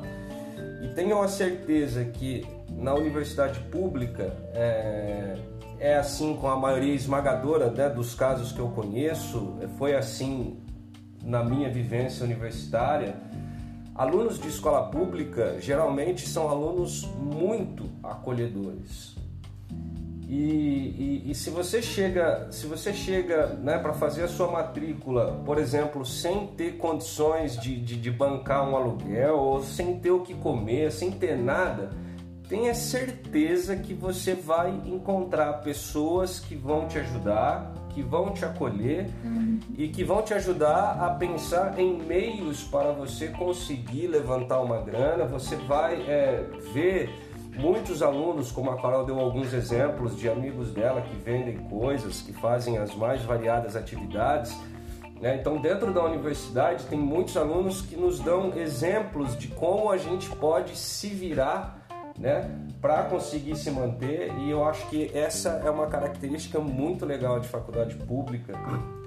E tenham a certeza que na universidade pública é, é assim com a maioria esmagadora né, dos casos que eu conheço, foi assim na minha vivência universitária. Alunos de escola pública geralmente são alunos muito acolhedores. E, e, e, se você chega, se você chega né, para fazer a sua matrícula, por exemplo, sem ter condições de, de, de bancar um aluguel, ou sem ter o que comer, sem ter nada, tenha certeza que você vai encontrar pessoas que vão te ajudar, que vão te acolher uhum. e que vão te ajudar a pensar em meios para você conseguir levantar uma grana. Você vai é, ver muitos alunos, como a Carol deu alguns exemplos de amigos dela que vendem coisas, que fazem as mais variadas atividades. Né? Então, dentro da universidade, tem muitos alunos que nos dão exemplos de como a gente pode se virar né, para conseguir se manter. E eu acho que essa é uma característica muito legal de faculdade pública,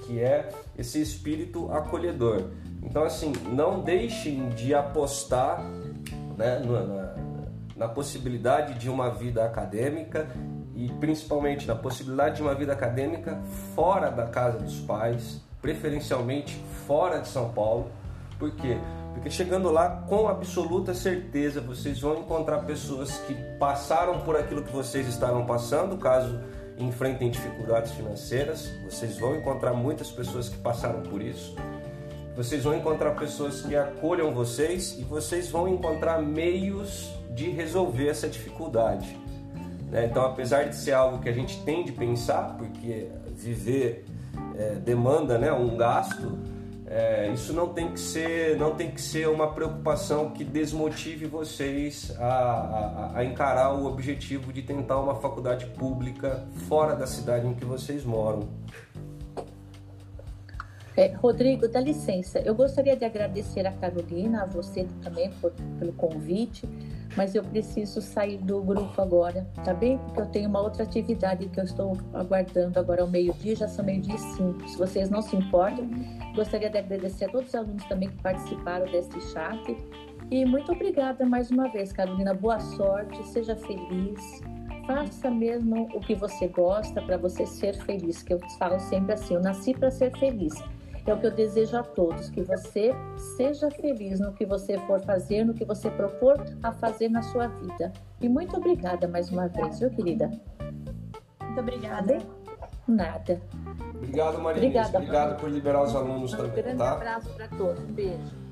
que é esse espírito acolhedor. Então, assim, não deixem de apostar né, na, na possibilidade de uma vida acadêmica e principalmente na possibilidade de uma vida acadêmica fora da casa dos pais, preferencialmente fora de São Paulo. Por quê? Porque chegando lá, com absoluta certeza, vocês vão encontrar pessoas que passaram por aquilo que vocês estavam passando, caso enfrentem dificuldades financeiras. Vocês vão encontrar muitas pessoas que passaram por isso. Vocês vão encontrar pessoas que acolham vocês e vocês vão encontrar meios de resolver essa dificuldade. Né? Então, apesar de ser algo que a gente tem de pensar, porque viver é, demanda né, um gasto, é, isso não tem que ser não tem que ser uma preocupação que desmotive vocês a, a, a, encarar o objetivo de tentar uma faculdade pública fora da cidade em que vocês moram. É, Rodrigo, dá licença. Eu gostaria de agradecer a Carolina, a você também por, pelo convite, mas eu preciso sair do grupo agora, tá bem? Porque eu tenho uma outra atividade que eu estou aguardando agora ao meio-dia, já são meio-dia e cinco. Se vocês não se importam, gostaria de agradecer a todos os alunos também que participaram deste chat. E muito obrigada mais uma vez, Carolina. Boa sorte, seja feliz faça mesmo o que você gosta para você ser feliz, que eu falo sempre assim, eu nasci para ser feliz. É o que eu desejo a todos, que você seja feliz no que você for fazer, no que você propor a fazer na sua vida. E muito obrigada mais uma vez, viu, querida? Muito obrigada. Nada. Obrigado, Maria. Obrigada, Obrigado por liberar os alunos um também. Um grande tá? abraço para todos. Um beijo.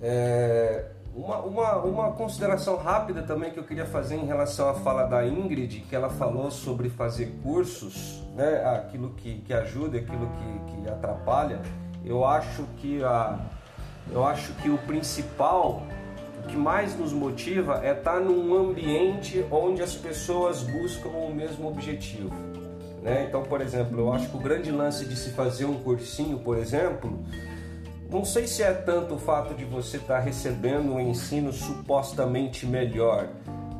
É, uma, uma, uma consideração rápida também que eu queria fazer em relação à fala da Ingrid, que ela falou sobre fazer cursos, né, aquilo que, que ajuda, aquilo que, que atrapalha. Eu acho que a, eu acho que o principal, o que mais nos motiva é estar num ambiente onde as pessoas buscam o mesmo objetivo. Né? Então, por exemplo, eu acho que o grande lance de se fazer um cursinho, por exemplo, não sei se é tanto o fato de você estar tá recebendo um ensino supostamente melhor,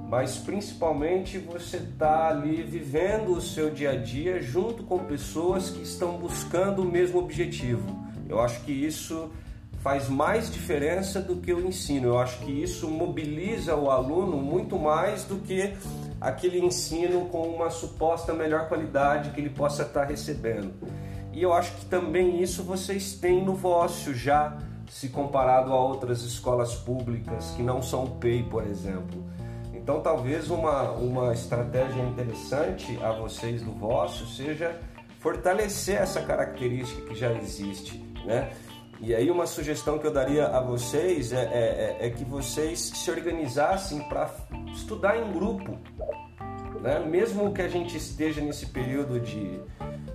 mas principalmente você está ali vivendo o seu dia a dia junto com pessoas que estão buscando o mesmo objetivo. Eu acho que isso faz mais diferença do que o ensino. Eu acho que isso mobiliza o aluno muito mais do que aquele ensino com uma suposta melhor qualidade que ele possa estar tá recebendo. E eu acho que também isso vocês têm no vosso já, se comparado a outras escolas públicas que não são PEI, por exemplo. Então, talvez uma, uma estratégia interessante a vocês do vosso seja fortalecer essa característica que já existe, né? E aí uma sugestão que eu daria a vocês é, é, é, é que vocês se organizassem para estudar em grupo, né? Mesmo que a gente esteja nesse período de,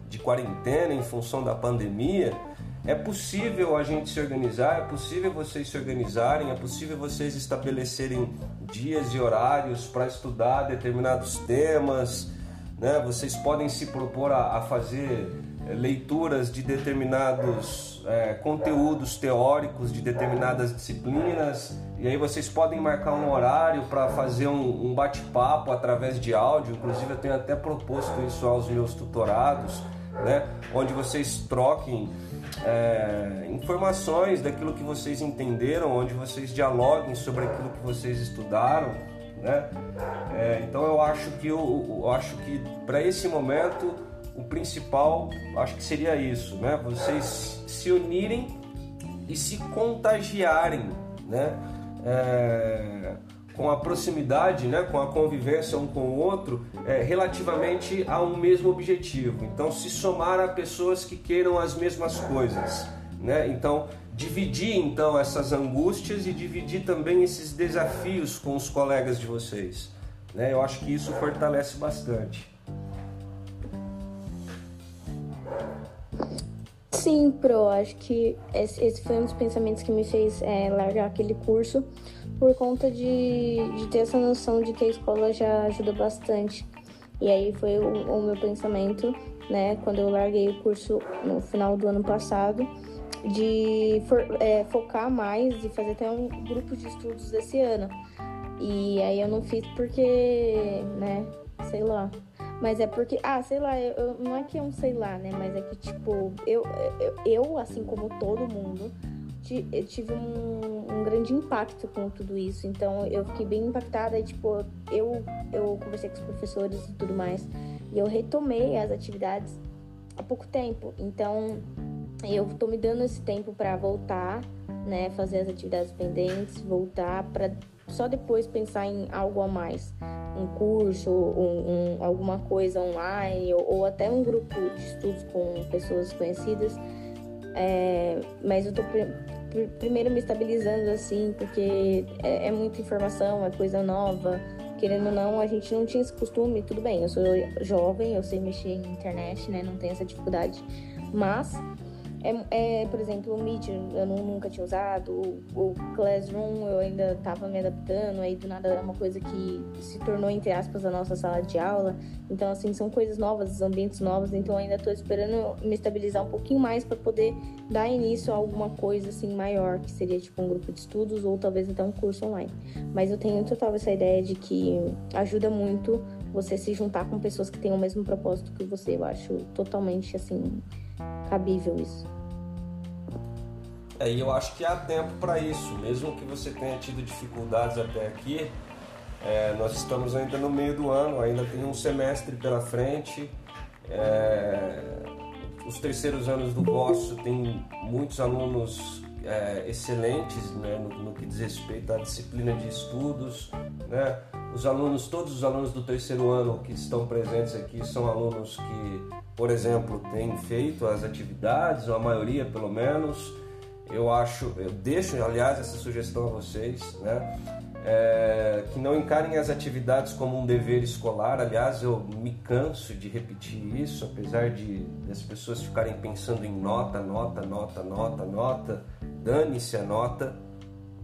de quarentena em função da pandemia, é possível a gente se organizar, é possível vocês se organizarem, é possível vocês estabelecerem dias e horários para estudar determinados temas, né? Vocês podem se propor a, a fazer eh, leituras de determinados é, conteúdos teóricos de determinadas disciplinas e aí vocês podem marcar um horário para fazer um, um bate-papo através de áudio. Inclusive eu tenho até proposto isso aos meus tutorados, né? Onde vocês troquem é, informações daquilo que vocês entenderam, onde vocês dialoguem sobre aquilo que vocês estudaram, né? É, então eu acho que eu, eu acho que para esse momento o principal acho que seria isso, né? Vocês se unirem e se contagiarem, né? É, com a proximidade, né, com a convivência um com o outro, é, relativamente a um mesmo objetivo. Então, se somar a pessoas que queiram as mesmas coisas, né? Então, dividir então essas angústias e dividir também esses desafios com os colegas de vocês, né? Eu acho que isso fortalece bastante. Sim, Pro, acho que esse, foi um dos pensamentos que me fez é, largar aquele curso por conta de, de ter essa noção de que a escola já ajuda bastante. E aí foi o, o meu pensamento, né, quando eu larguei o curso no final do ano passado, de for, é, focar mais e fazer até um grupo de estudos esse ano. E aí eu não fiz porque, né, sei lá. Mas é porque, ah, sei lá, eu, eu, não é que é um sei lá, né? Mas é que, tipo, eu, eu, eu assim como todo mundo, eu tive um, um, grande impacto com tudo isso. Então eu fiquei bem impactada e, tipo, eu, eu conversei com os professores e tudo mais. E eu retomei as atividades há pouco tempo. Então eu tô me dando esse tempo para voltar, né? Fazer as atividades pendentes, voltar para só depois pensar em algo a mais. Um curso, um, um, alguma coisa online ou, ou até um grupo de estudos com pessoas conhecidas. É, mas eu tô primeiro me estabilizando assim, porque é, é, muita informação, é coisa nova. Querendo ou não, a gente não tinha esse costume, tudo bem, eu sou jovem, eu sei mexer em internet, né? Não tenho essa dificuldade. Mas é, é, por exemplo, o Meet eu nunca tinha usado, o, o Classroom eu ainda estava me adaptando, aí do nada é uma coisa que se tornou, entre aspas, a nossa sala de aula. Então, assim, são coisas novas, ambientes novos, então ainda estou esperando me estabilizar um pouquinho mais para poder dar início a alguma coisa, assim, maior, que seria tipo um grupo de estudos ou talvez até um curso online. Mas eu tenho total essa ideia de que ajuda muito você se juntar com pessoas que têm o mesmo propósito que você. Eu acho totalmente, assim, cabível isso. É, e eu acho que há tempo para isso, mesmo que você tenha tido dificuldades até aqui. É, nós estamos ainda no meio do ano, ainda tem um semestre pela frente. É, os terceiros anos do vosso tem muitos alunos é, excelentes né, no, no, que diz respeito à disciplina de estudos. Né? Os alunos, todos os alunos do terceiro ano que estão presentes aqui são alunos que, por exemplo, têm feito as atividades, ou a maioria pelo menos. Eu acho, eu deixo, aliás, essa sugestão a vocês, né? É, que não encarem as atividades como um dever escolar. Aliás, eu me canso de repetir isso, apesar de as pessoas ficarem pensando em nota, nota, nota, nota, nota. Dane-se a nota,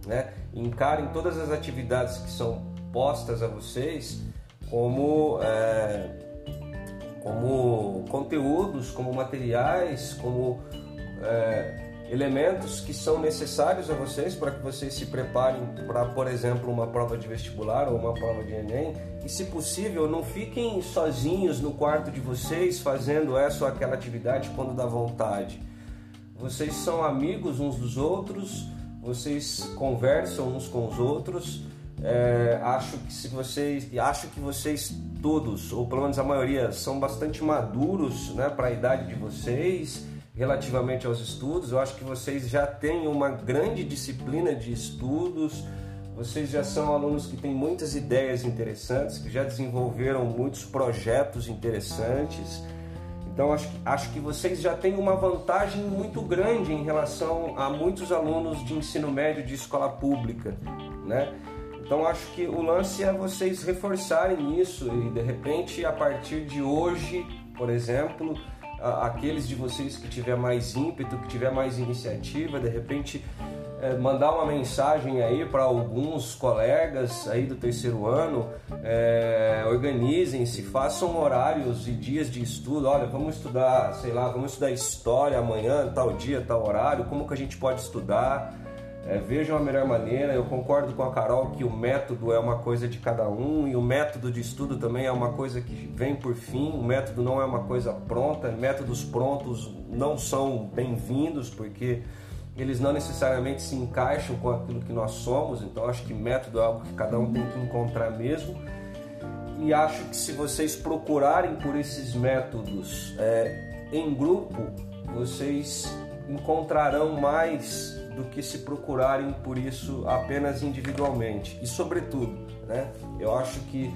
né? Encarem todas as atividades que são postas a vocês como é, como conteúdos, como materiais, como é, elementos que são necessários a vocês para que vocês se preparem para, por exemplo, uma prova de vestibular ou uma prova de Enem. E, se possível, não fiquem sozinhos no quarto de vocês fazendo essa ou aquela atividade quando dá vontade. Vocês são amigos uns dos outros, vocês conversam uns com os outros. É, acho que se vocês, acho que vocês todos, ou pelo menos a maioria, são bastante maduros, né, para a idade de vocês relativamente aos estudos. Eu acho que vocês já têm uma grande disciplina de estudos, vocês já são alunos que têm muitas ideias interessantes, que já desenvolveram muitos projetos interessantes. Então acho, acho que vocês já têm uma vantagem muito grande em relação a muitos alunos de ensino médio de escola pública, né? Então acho que o lance é vocês reforçarem isso e de repente a partir de hoje, por exemplo, aqueles de vocês que tiver mais ímpeto, que tiver mais iniciativa, de repente é, mandar uma mensagem aí para alguns colegas aí do terceiro ano, é, organizem-se, façam horários e dias de estudo. Olha, vamos estudar, sei lá, vamos estudar história amanhã, tal dia, tal horário. Como que a gente pode estudar? É, vejam a melhor maneira. Eu concordo com a Carol que o método é uma coisa de cada um e o método de estudo também é uma coisa que vem por fim. O método não é uma coisa pronta. Métodos prontos não são bem-vindos porque eles não necessariamente se encaixam com aquilo que nós somos. Então acho que método é algo que cada um tem que encontrar mesmo. E acho que se vocês procurarem por esses métodos é, em grupo, vocês encontrarão mais do que se procurarem por isso apenas individualmente. E sobretudo, né, eu acho que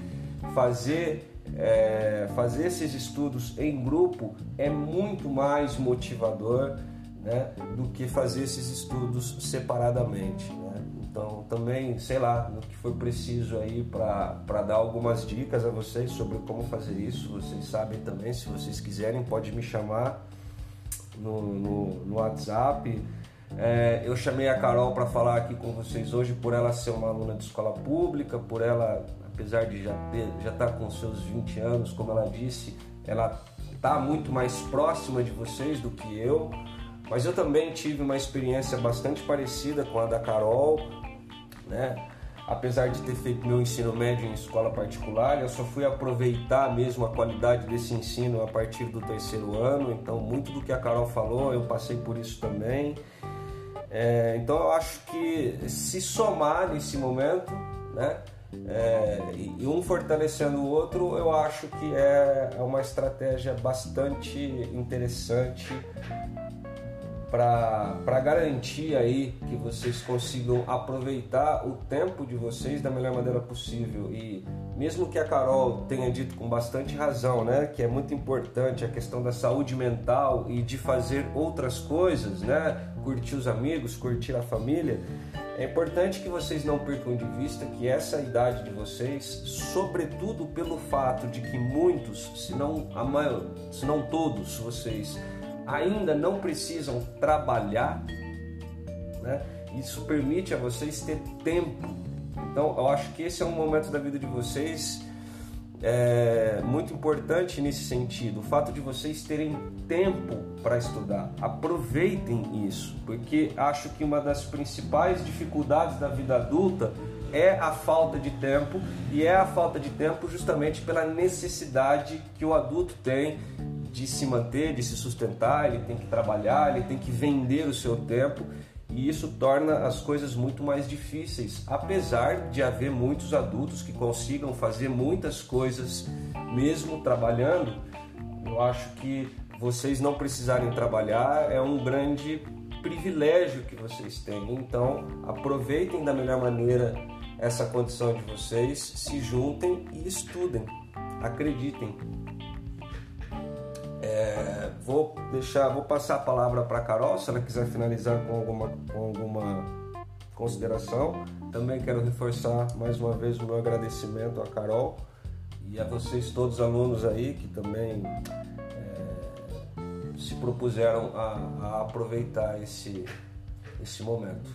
fazer é, fazer esses estudos em grupo é muito mais motivador né, do que fazer esses estudos separadamente. Né? Então, também, sei lá, no que for preciso aí para dar algumas dicas a vocês sobre como fazer isso, vocês sabem também, se vocês quiserem, pode me chamar no, no, no WhatsApp. É, eu chamei a Carol para falar aqui com vocês hoje por ela ser uma aluna de escola pública, por ela, apesar de já ter, já estar tá com seus 20 anos, como ela disse, ela está muito mais próxima de vocês do que eu. Mas eu também tive uma experiência bastante parecida com a da Carol, né? Apesar de ter feito meu ensino médio em escola particular, eu só fui aproveitar mesmo a qualidade desse ensino a partir do terceiro ano. Então, muito do que a Carol falou, eu passei por isso também. É, então eu acho que se somar nesse momento, né? É, e um fortalecendo o outro, eu acho que é, é uma estratégia bastante interessante para garantir aí que vocês consigam aproveitar o tempo de vocês da melhor maneira possível. E mesmo que a Carol tenha dito com bastante razão, né, que é muito importante a questão da saúde mental e de fazer outras coisas, né, curtir os amigos, curtir a família, é importante que vocês não percam de vista que essa idade de vocês, sobretudo pelo fato de que muitos, se não a maior, se não todos vocês ainda não precisam trabalhar, né? isso permite a vocês ter tempo. Então, eu acho que esse é um momento da vida de vocês é, muito importante nesse sentido. O fato de vocês terem tempo para estudar. Aproveitem isso, porque acho que uma das principais dificuldades da vida adulta é a falta de tempo e é a falta de tempo justamente pela necessidade que o adulto tem de se manter, de se sustentar, ele tem que trabalhar, ele tem que vender o seu tempo e isso torna as coisas muito mais difíceis, apesar de haver muitos adultos que consigam fazer muitas coisas mesmo trabalhando. Eu acho que vocês não precisarem trabalhar é um grande privilégio que vocês têm. Então, aproveitem da melhor maneira essa condição de vocês, se juntem e estudem. Acreditem, é, vou deixar, vou passar a palavra para a Carol, se ela quiser finalizar com alguma, com alguma consideração. Também quero reforçar mais uma vez o meu agradecimento à Carol e a vocês todos alunos aí que também é, se propuseram a, a, aproveitar esse, esse momento.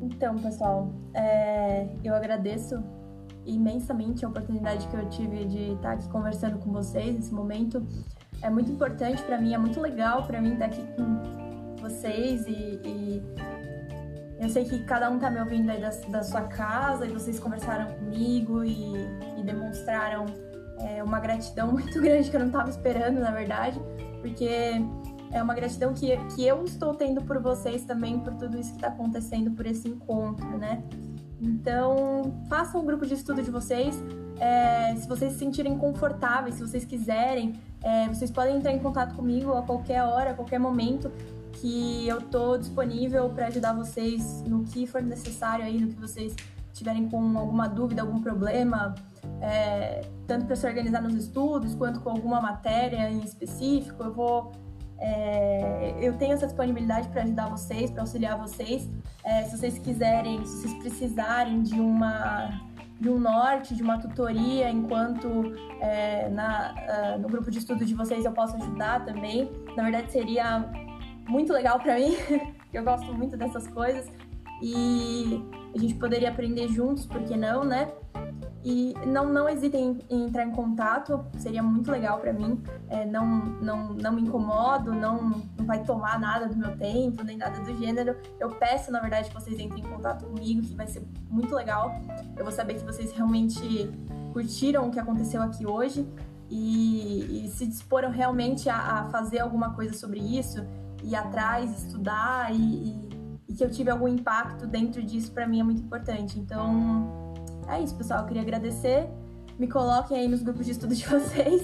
Então, pessoal, é, eu agradeço imensamente a oportunidade que eu tive de estar aqui conversando com vocês nesse momento. É muito importante para mim, é muito legal para mim estar aqui com vocês e, e, eu sei que cada um está me ouvindo aí da, da, sua casa e vocês conversaram comigo e, e demonstraram é, uma gratidão *laughs* muito grande que eu não estava esperando, na verdade, porque é uma gratidão que, que eu estou tendo por vocês também, por tudo isso que está acontecendo, por esse encontro, né? Então, façam um grupo de estudo de vocês. É, se vocês se sentirem confortáveis, se vocês quiserem, é, vocês podem entrar em contato comigo a qualquer hora, a qualquer momento, que eu estou disponível para ajudar vocês no que for necessário aí, no que vocês tiverem com alguma dúvida, algum problema, é, tanto para se organizar nos estudos quanto com alguma matéria em específico. Eu vou é, eu tenho essa disponibilidade para ajudar vocês, para auxiliar vocês. É, se vocês quiserem, se vocês precisarem de uma de um norte, de uma tutoria, enquanto é, na, uh, no grupo de estudo de vocês eu posso ajudar também. Na verdade, seria muito legal para mim, *laughs* eu gosto muito dessas coisas. E a gente poderia aprender juntos, por que não, né? E não, não hesitem em entrar em contato, seria muito legal para mim. É, não, não, não me incomodo, não, não vai tomar nada do meu tempo, nem nada do gênero. Eu peço, na verdade, que vocês entrem em contato comigo, que vai ser muito legal. Eu vou saber que vocês realmente curtiram o que aconteceu aqui hoje e, e se disporam realmente a, a, fazer alguma coisa sobre isso, ir atrás, estudar e, e, e que eu tive algum impacto dentro disso, para mim é muito importante. Então é isso, pessoal. Eu queria agradecer. Me coloquem aí nos grupos de estudo de *laughs* vocês,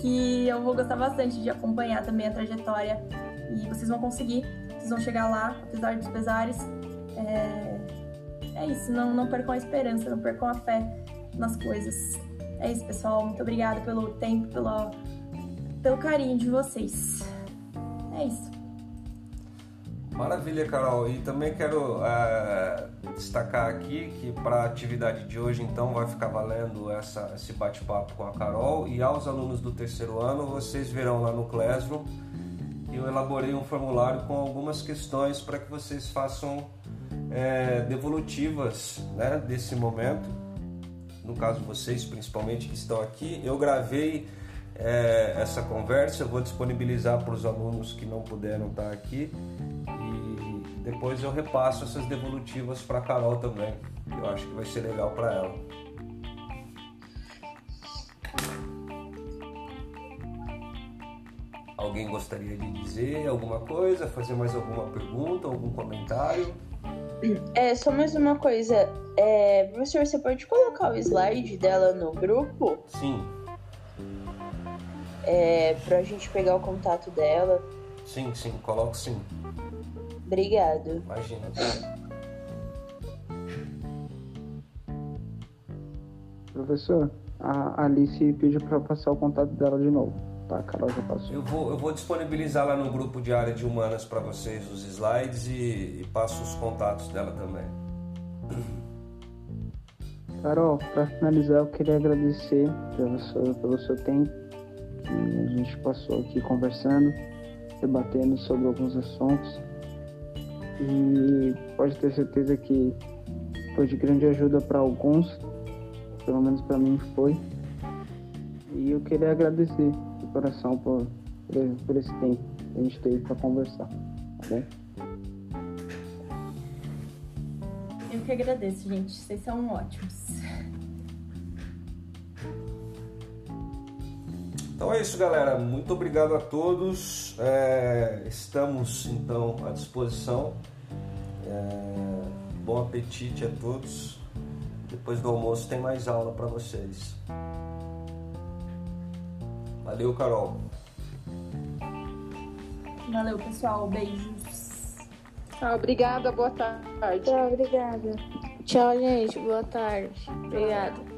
que eu vou gostar bastante de acompanhar também a trajetória. E vocês vão conseguir, vocês vão chegar lá, apesar dos pesares. É, é isso, não, não percam a esperança, não percam a fé nas coisas. É isso, pessoal. Muito obrigada pelo tempo, pelo, pelo carinho de vocês. É isso. Maravilha, Carol. E também quero é, destacar aqui que para a atividade de hoje, então, vai ficar valendo essa, esse bate-papo com a Carol. E aos alunos do terceiro ano, vocês verão lá no Classroom eu elaborei um formulário com algumas questões para que vocês façam é, devolutivas né, desse momento. No caso, vocês principalmente que estão aqui, eu gravei é, essa conversa, eu vou disponibilizar para os alunos que não puderam estar aqui depois eu repasso essas devolutivas para Carol também. Eu acho que vai ser legal para ela. Alguém gostaria de dizer alguma coisa, fazer mais alguma pergunta, algum comentário? É, só mais uma coisa. É, professor, você pode colocar o slide dela no grupo? Sim. É, pra gente pegar o contato dela. Sim, sim, coloco sim. Obrigado. Imagina. Professor, a Alice pediu para passar o contato dela de novo. Tá, a Carol já passou. Eu vou, eu vou disponibilizar lá no grupo de área de humanas para vocês os slides e, e passo os contatos dela também. Carol, para finalizar, eu queria agradecer pelo seu, pelo seu tempo que a gente passou aqui conversando, debatendo sobre alguns assuntos. E pode ter certeza que foi de grande ajuda para alguns, pelo menos para mim foi. E eu queria agradecer de coração por, por esse tempo que a gente teve para conversar, tá? Eu que agradeço, gente. Vocês são ótimos. Então é isso, galera. Muito obrigado a todos. É, estamos então à disposição. É, bom apetite a todos. Depois do almoço tem mais aula para vocês. Valeu, Carol. Valeu, pessoal. Beijos. Tchau, obrigada. Boa tarde. Tchau, obrigada. Tchau, gente. Boa tarde. Obrigada.